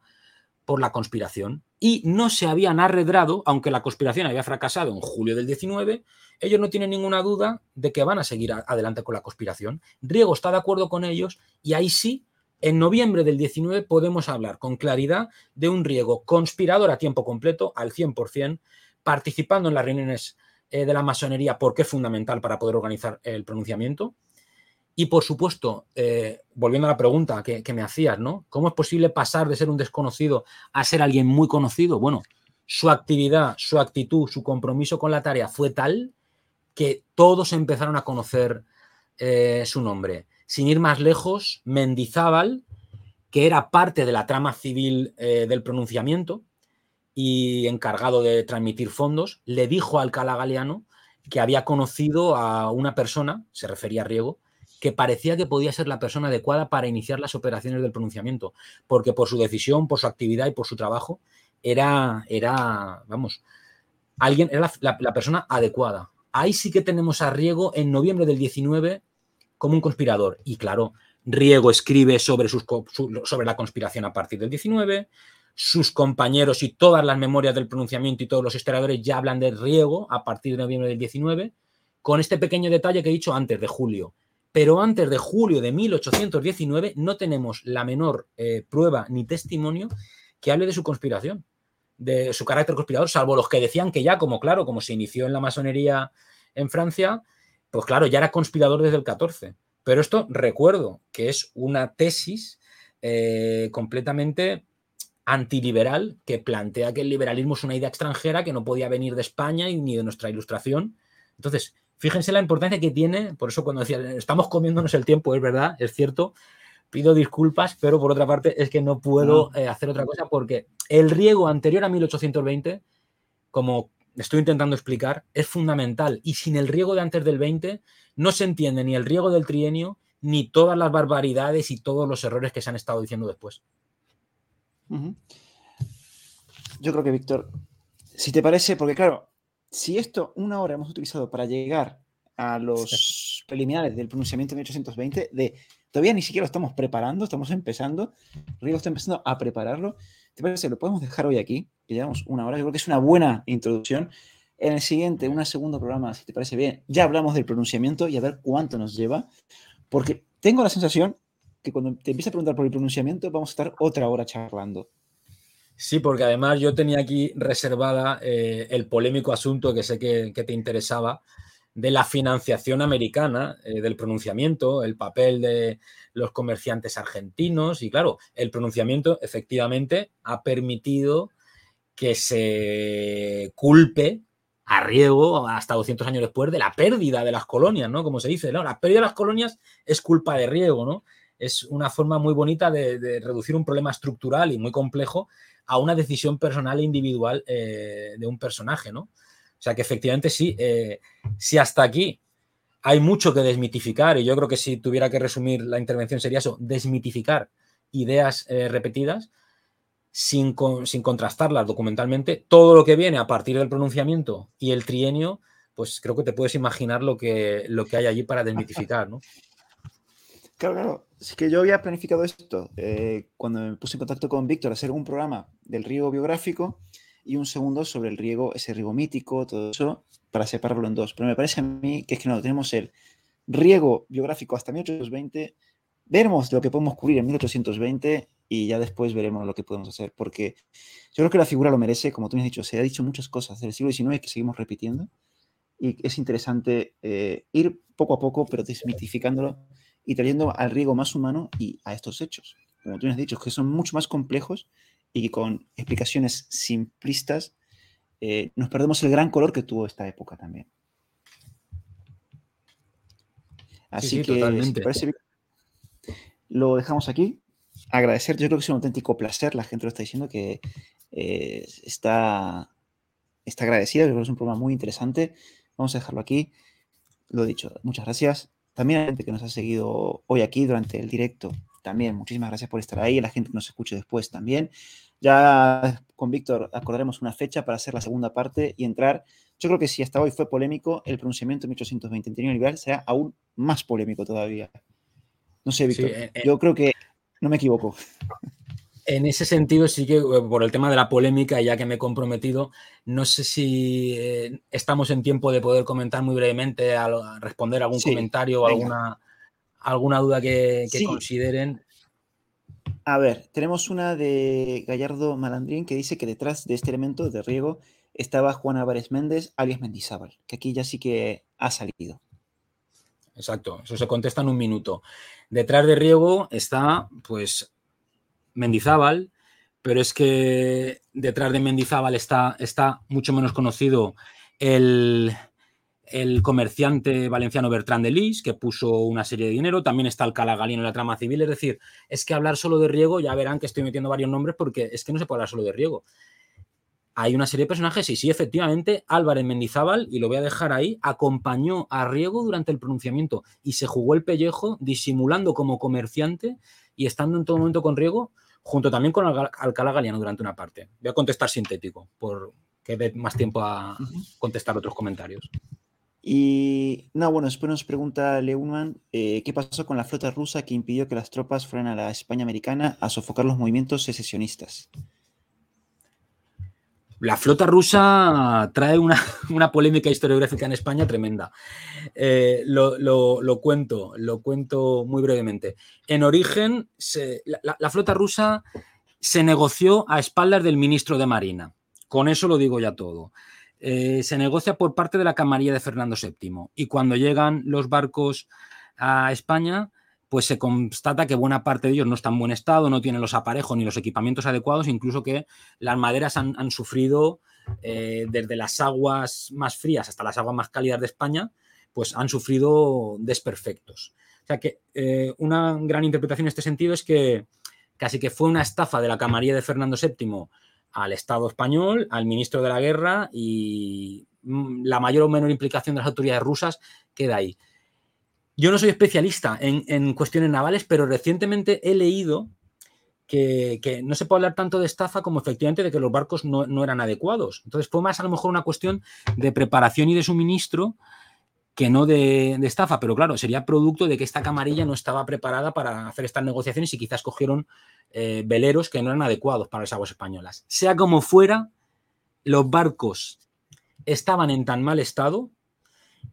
por la conspiración. Y no se habían arredrado, aunque la conspiración había fracasado en julio del 19, ellos no tienen ninguna duda de que van a seguir adelante con la conspiración. Riego está de acuerdo con ellos y ahí sí, en noviembre del 19 podemos hablar con claridad de un Riego conspirador a tiempo completo, al 100%, participando en las reuniones eh, de la masonería porque es fundamental para poder organizar el pronunciamiento y por supuesto, eh, volviendo a la pregunta que, me hacías, ¿no? ¿Cómo es posible pasar de ser un desconocido a ser alguien muy conocido? Bueno, su actividad, su actitud, su compromiso con la tarea fue tal que todos empezaron a conocer eh, su nombre. Sin ir más lejos, Mendizábal, que era parte de la trama civil eh, del pronunciamiento y encargado de transmitir fondos, le dijo al Alcalá Galeano que había conocido a una persona, se refería a Riego, que parecía que podía ser la persona adecuada para iniciar las operaciones del pronunciamiento, porque por su decisión, por su actividad y por su trabajo, era, era vamos, alguien, era la, persona adecuada. Ahí sí que tenemos a Riego en noviembre del 19 como un conspirador. Y claro, Riego escribe sobre, sus, sobre la conspiración a partir del 19, sus compañeros y todas las memorias del pronunciamiento y todos los historiadores ya hablan de Riego a partir de noviembre del 19, con este pequeño detalle que he dicho antes de julio pero antes de julio de 1819 no tenemos la menor eh, prueba ni testimonio que hable de su conspiración, de su carácter conspirador, salvo los que decían que ya, como claro, como se inició en la masonería en Francia, pues claro, ya era conspirador desde el 14. Pero esto recuerdo que es una tesis eh, completamente antiliberal que plantea que el liberalismo es una idea extranjera que no podía venir de España ni de nuestra ilustración. Entonces, Fíjense la importancia que tiene, por eso cuando decía, estamos comiéndonos el tiempo, es verdad, es cierto, pido disculpas, pero por otra parte es que no puedo eh, hacer otra cosa porque el riego anterior a 1820, como estoy intentando explicar, es fundamental. Y sin el riego de antes del 20 no se entiende ni el riego del trienio ni todas las barbaridades y todos los errores que se han estado diciendo después. Yo creo que, Víctor, si te parece, porque claro, si esto una hora hemos utilizado para llegar a los preliminares del pronunciamiento de 1820, de todavía ni siquiera lo estamos preparando, estamos empezando, Rigo está empezando a prepararlo. ¿Te parece? Lo podemos dejar hoy aquí, que llevamos una hora, yo creo que es una buena introducción. En el siguiente, un segundo programa, si te parece bien, ya hablamos del pronunciamiento y a ver cuánto nos lleva, porque tengo la sensación que cuando te empiece a preguntar por el pronunciamiento vamos a estar otra hora charlando. Sí, porque además yo tenía aquí reservada eh, el polémico asunto que sé que, te interesaba de la financiación americana, eh, del pronunciamiento, el papel de los comerciantes argentinos y claro, el pronunciamiento efectivamente ha permitido que se culpe a riego hasta 200 años después de la pérdida de las colonias, ¿no? Como se dice. La pérdida de las colonias es culpa de riego, ¿no? Es una forma muy bonita de reducir un problema estructural y muy complejo a una decisión personal e individual eh, de un personaje, ¿no? O sea que efectivamente sí, eh, si hasta aquí hay mucho que desmitificar, y yo creo que si tuviera que resumir la intervención sería eso, desmitificar ideas eh, repetidas sin, sin contrastarlas documentalmente, todo lo que viene a partir del pronunciamiento y el trienio, pues creo que te puedes imaginar lo que, lo que hay allí para desmitificar, ¿no? Claro, claro. Es que yo había planificado esto eh, cuando me puse en contacto con Víctor, hacer un programa del riego biográfico y un segundo sobre el riego, ese riego mítico, todo eso, para separarlo en dos. Pero me parece a mí que es que no, tenemos el riego biográfico hasta 1820, veremos lo que podemos cubrir en 1820 y ya después veremos lo que podemos hacer, porque yo creo que la figura lo merece, como tú me has dicho, se ha dicho muchas cosas del siglo XIX que seguimos repitiendo y es interesante eh, ir poco a poco, pero desmitificándolo y trayendo al riego más humano y a estos hechos, como tú has dicho, que son mucho más complejos y que con explicaciones simplistas eh, nos perdemos el gran color que tuvo esta época también. Así que, parece, lo dejamos aquí. Agradecer, yo creo que es un auténtico placer, la gente lo está diciendo, que eh, está, está agradecida, creo que es un programa muy interesante. Vamos a dejarlo aquí. Lo dicho, muchas gracias. También a la gente que nos ha seguido hoy aquí durante el directo. También muchísimas gracias por estar ahí. A la gente que nos escuche después también. Ya con Víctor acordaremos una fecha para hacer la segunda parte y entrar. Yo creo que si hasta hoy fue polémico, el pronunciamiento de 1820 en liberal será aún más polémico todavía. No sé, Víctor. Eh, eh. yo creo que no me equivoco. <laughs> En ese sentido, sí que eh, por el tema de la polémica, ya que me he comprometido, no sé si eh, estamos en tiempo de poder comentar muy brevemente, a, responder algún comentario o alguna, alguna duda que, consideren. A ver, tenemos una de Gallardo Malandrín que dice que detrás de este elemento de riego estaba Juan Álvarez Méndez, alias Mendizábal, que aquí ya sí que ha salido. Exacto, eso se contesta en un minuto. Detrás de riego está, pues, Mendizábal, pero es que detrás de Mendizábal está, está mucho menos conocido el, comerciante valenciano Bertrand de Lis, que puso una serie de dinero, también está el Calagalino en la trama civil, es decir, es que hablar solo de Riego, ya verán que estoy metiendo varios nombres porque es que no se puede hablar solo de Riego. Hay una serie de personajes y sí, efectivamente, Álvarez Mendizábal, y lo voy a dejar ahí, acompañó a Riego durante el pronunciamiento y se jugó el pellejo disimulando como comerciante y estando en todo momento con Riego junto también con Alcalá Galiano durante una parte. Voy a contestar sintético, por que dé más tiempo a contestar otros comentarios. Y no, bueno, después nos pregunta Leumann eh, qué pasó con la flota rusa que impidió que las tropas fueran a la España americana a sofocar los movimientos secesionistas. La flota rusa trae <laughs> una, polémica historiográfica en España tremenda. Eh, lo, cuento, lo cuento muy brevemente. En origen, la, flota rusa se negoció a espaldas del ministro de Marina. Con eso lo digo ya todo. Eh, se negocia por parte de la camarilla de Fernando VII. Y cuando llegan los barcos a España, pues se constata que buena parte de ellos no están en buen estado, no tienen los aparejos ni los equipamientos adecuados, incluso que las maderas han, sufrido eh, desde las aguas más frías hasta las aguas más cálidas de España, pues han sufrido desperfectos. O sea que eh, una gran interpretación en este sentido es que casi que fue una estafa de la camarilla de Fernando VII al Estado español, al ministro de la guerra y mm, la mayor o menor implicación de las autoridades rusas queda ahí. Yo no soy especialista en, cuestiones navales, pero recientemente he leído que, no se puede hablar tanto de estafa como efectivamente de que los barcos no, eran adecuados. Entonces fue más a lo mejor una cuestión de preparación y de suministro que no de, estafa, pero claro, sería producto de que esta camarilla no estaba preparada para hacer estas negociaciones y quizás cogieron eh, veleros que no eran adecuados para las aguas españolas. Sea como fuera, los barcos estaban en tan mal estado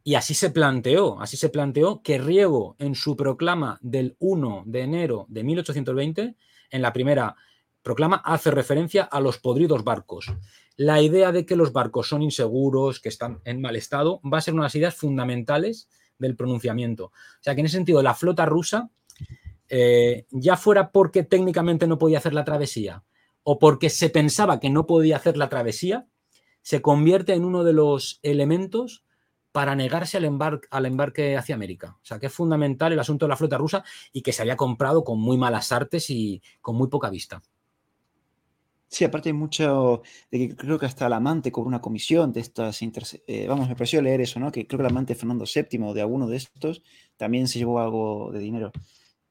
y así se planteó, así se planteó que Riego en su proclama del 1 de enero de 1820, en la primera proclama, hace referencia a los podridos barcos. La idea de que los barcos son inseguros, que están en mal estado, va a ser una de las ideas fundamentales del pronunciamiento. O sea que en ese sentido, la flota rusa, eh, ya fuera porque técnicamente no podía hacer la travesía o porque se pensaba que no podía hacer la travesía, se convierte en uno de los elementos para negarse al, embarque, hacia América. O sea, que es fundamental el asunto de la flota rusa y que se había comprado con muy malas artes y con muy poca vista. Sí, aparte hay mucho, de que creo que hasta el amante con una comisión de estas, eh, vamos, me pareció leer eso, ¿no? Que creo que el amante Fernando VII de alguno de estos también se llevó algo de dinero.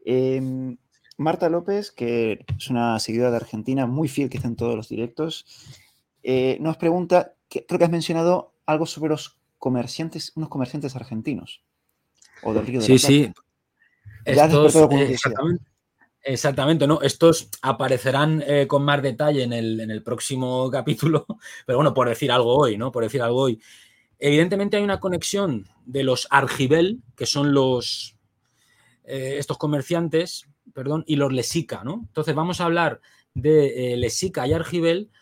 Em, Marta López, que es una seguidora de Argentina muy fiel que está en todos los directos, eh, nos pregunta, que, creo que has mencionado algo sobre los comerciantes, unos comerciantes argentinos. O del Río de sí, Sí, eh, exactamente, ¿no? Estos aparecerán eh, con más detalle en el, próximo <laughs> capítulo, pero bueno, por decir algo hoy, ¿no? Por decir algo hoy. Evidentemente hay una conexión de los Argibel, que son los eh, estos comerciantes, perdón, y los Lesica, ¿no? Entonces vamos a hablar de Lesica y Argibel,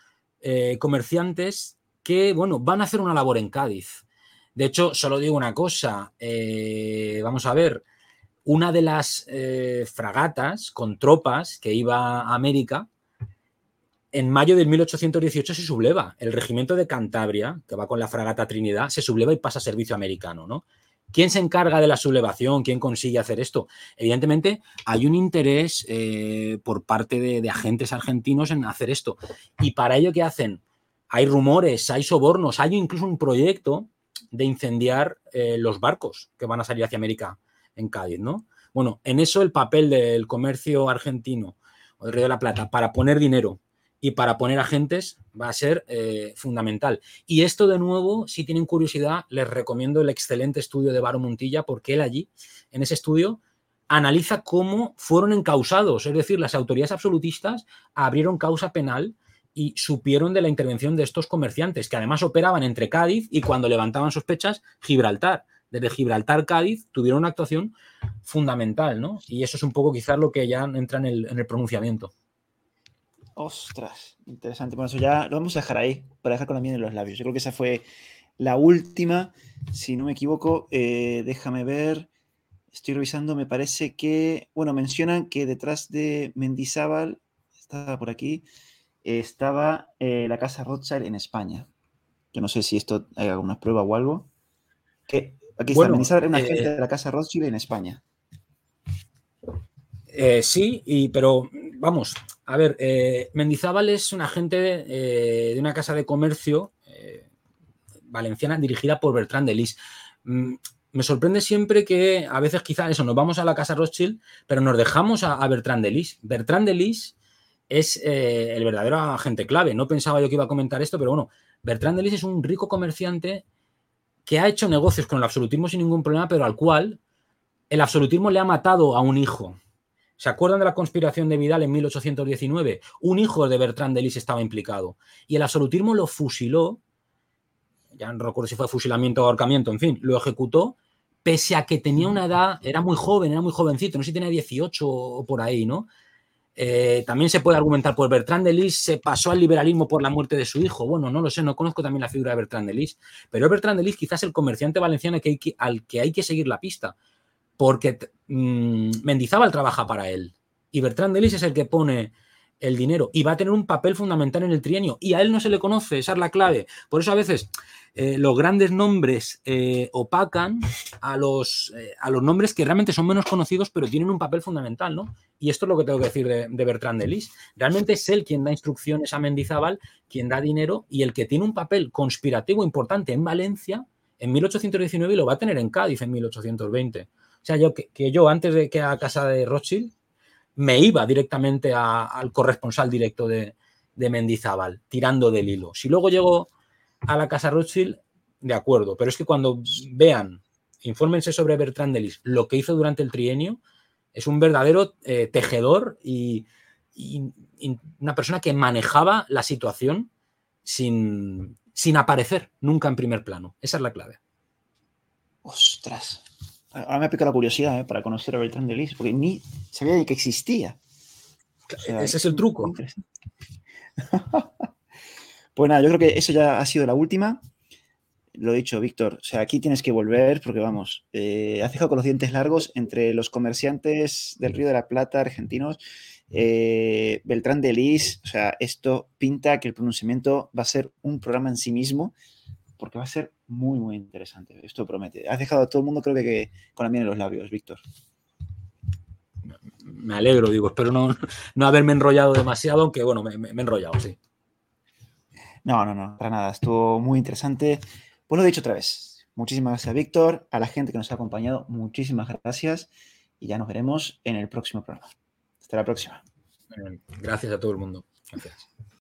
comerciantes que, bueno, van a hacer una labor en Cádiz. De hecho, solo digo una cosa, eh, vamos a ver, una de las eh, fragatas con tropas que iba a América, en mayo de 1818 se subleva. El regimiento de Cantabria, que va con la fragata Trinidad, se subleva y pasa a servicio americano, ¿no? ¿Quién se encarga de la sublevación? ¿Quién consigue hacer esto? Evidentemente, hay un interés eh, por parte de, de, agentes argentinos en hacer esto. Y para ello, ¿qué hacen? Hay rumores, hay sobornos, hay incluso un proyecto de incendiar eh, los barcos que van a salir hacia América en Cádiz, ¿no? Bueno, en eso el papel del comercio argentino o del Río de la Plata para poner dinero y para poner agentes va a ser eh, fundamental. Y esto de nuevo, si tienen curiosidad, les recomiendo el excelente estudio de Baro Montilla porque él allí, en ese estudio, analiza cómo fueron encausados, es decir, las autoridades absolutistas abrieron causa penal y supieron de la intervención de estos comerciantes, que además operaban entre Cádiz y cuando levantaban sospechas, Gibraltar. Desde Gibraltar, Cádiz, tuvieron una actuación fundamental, ¿no? Y eso es un poco quizás lo que ya entra en el, pronunciamiento. Ostras, interesante. Bueno, eso ya lo vamos a dejar ahí, para dejar con la miel en los labios. Yo creo que esa fue la última, si no me equivoco. Eh, déjame ver. Estoy revisando, me parece que, bueno, mencionan que detrás de Mendizábal, estaba por aquí, estaba eh, la casa Rothschild en España. Yo no sé si esto hay alguna prueba o algo. Que, aquí está, Mendizábal una eh, de la casa Rothschild en España. Eh, sí, y, pero vamos, a ver, Mendizábal es un agente de, una casa de comercio valenciana dirigida por Bertrand de Lis. Mm, me sorprende siempre que a veces quizás eso, nos vamos a la casa Rothschild, pero nos dejamos a, a Bertrand de Lis. Bertrand de Lis es eh, el verdadero agente clave. No pensaba yo que iba a comentar esto, pero bueno, Bertrand de Lis es un rico comerciante que ha hecho negocios con el absolutismo sin ningún problema, pero al cual el absolutismo le ha matado a un hijo. ¿Se acuerdan de la conspiración de Vidal en 1819? Un hijo de Bertrand de Lis estaba implicado y el absolutismo lo fusiló, ya no recuerdo si fue fusilamiento o ahorcamiento, en fin, lo ejecutó pese a que tenía una edad, era muy joven, era muy jovencito, no sé si tenía 18 o por ahí, ¿no? Eh, también se puede argumentar, pues Bertrand de Lis se pasó al liberalismo por la muerte de su hijo. Bueno, no lo sé, no conozco también la figura de Bertrand de Lis, pero Bertrand de Lis quizás el comerciante valenciano al que hay que seguir la pista, porque mmm, Mendizábal trabaja para él y Bertrand de Lis es el que pone el dinero y va a tener un papel fundamental en el trienio y a él no se le conoce, esa es la clave. Por eso a veces eh, los grandes nombres eh, opacan a los, eh, a los nombres que realmente son menos conocidos pero tienen un papel fundamental, ¿no? Y esto es lo que tengo que decir de, Bertrand de Lis. Realmente es él quien da instrucciones a Mendizábal, quien da dinero y el que tiene un papel conspirativo importante en Valencia en 1819 y lo va a tener en Cádiz en 1820. O sea, yo que, yo antes de que a casa de Rothschild me iba directamente al corresponsal directo de, de Mendizábal, tirando del hilo. Si luego llego a la casa Rothschild, de acuerdo, pero es que cuando vean, infórmense sobre Bertrand Delis, lo que hizo durante el trienio, es un verdadero eh, tejedor y, una persona que manejaba la situación sin, sin aparecer nunca en primer plano. Esa es la clave. Ostras. Ahora me ha picado la curiosidad ¿eh? para conocer a Bertrand Delis, porque ni sabía de que existía. Ese es el truco. <laughs> Pues nada, yo creo que eso ya ha sido la última. Lo he dicho, Víctor, o sea, aquí tienes que volver porque vamos, eh, has dejado con los dientes largos entre los comerciantes del Río de la Plata argentinos, eh, Beltrán de Lis, o sea, esto pinta que el pronunciamiento va a ser un programa en sí mismo porque va a ser muy, muy interesante. Esto promete. Has dejado a todo el mundo, creo que, con la miel en los labios, Víctor. Me alegro, digo, espero no, <laughs> no haberme enrollado demasiado, aunque bueno, me he enrollado, sí. No, no, no, para nada. Estuvo muy interesante. Pues lo he dicho otra vez. Muchísimas gracias, Víctor. A la gente que nos ha acompañado, muchísimas gracias. Y ya nos veremos en el próximo programa. Hasta la próxima. Gracias a todo el mundo. Gracias.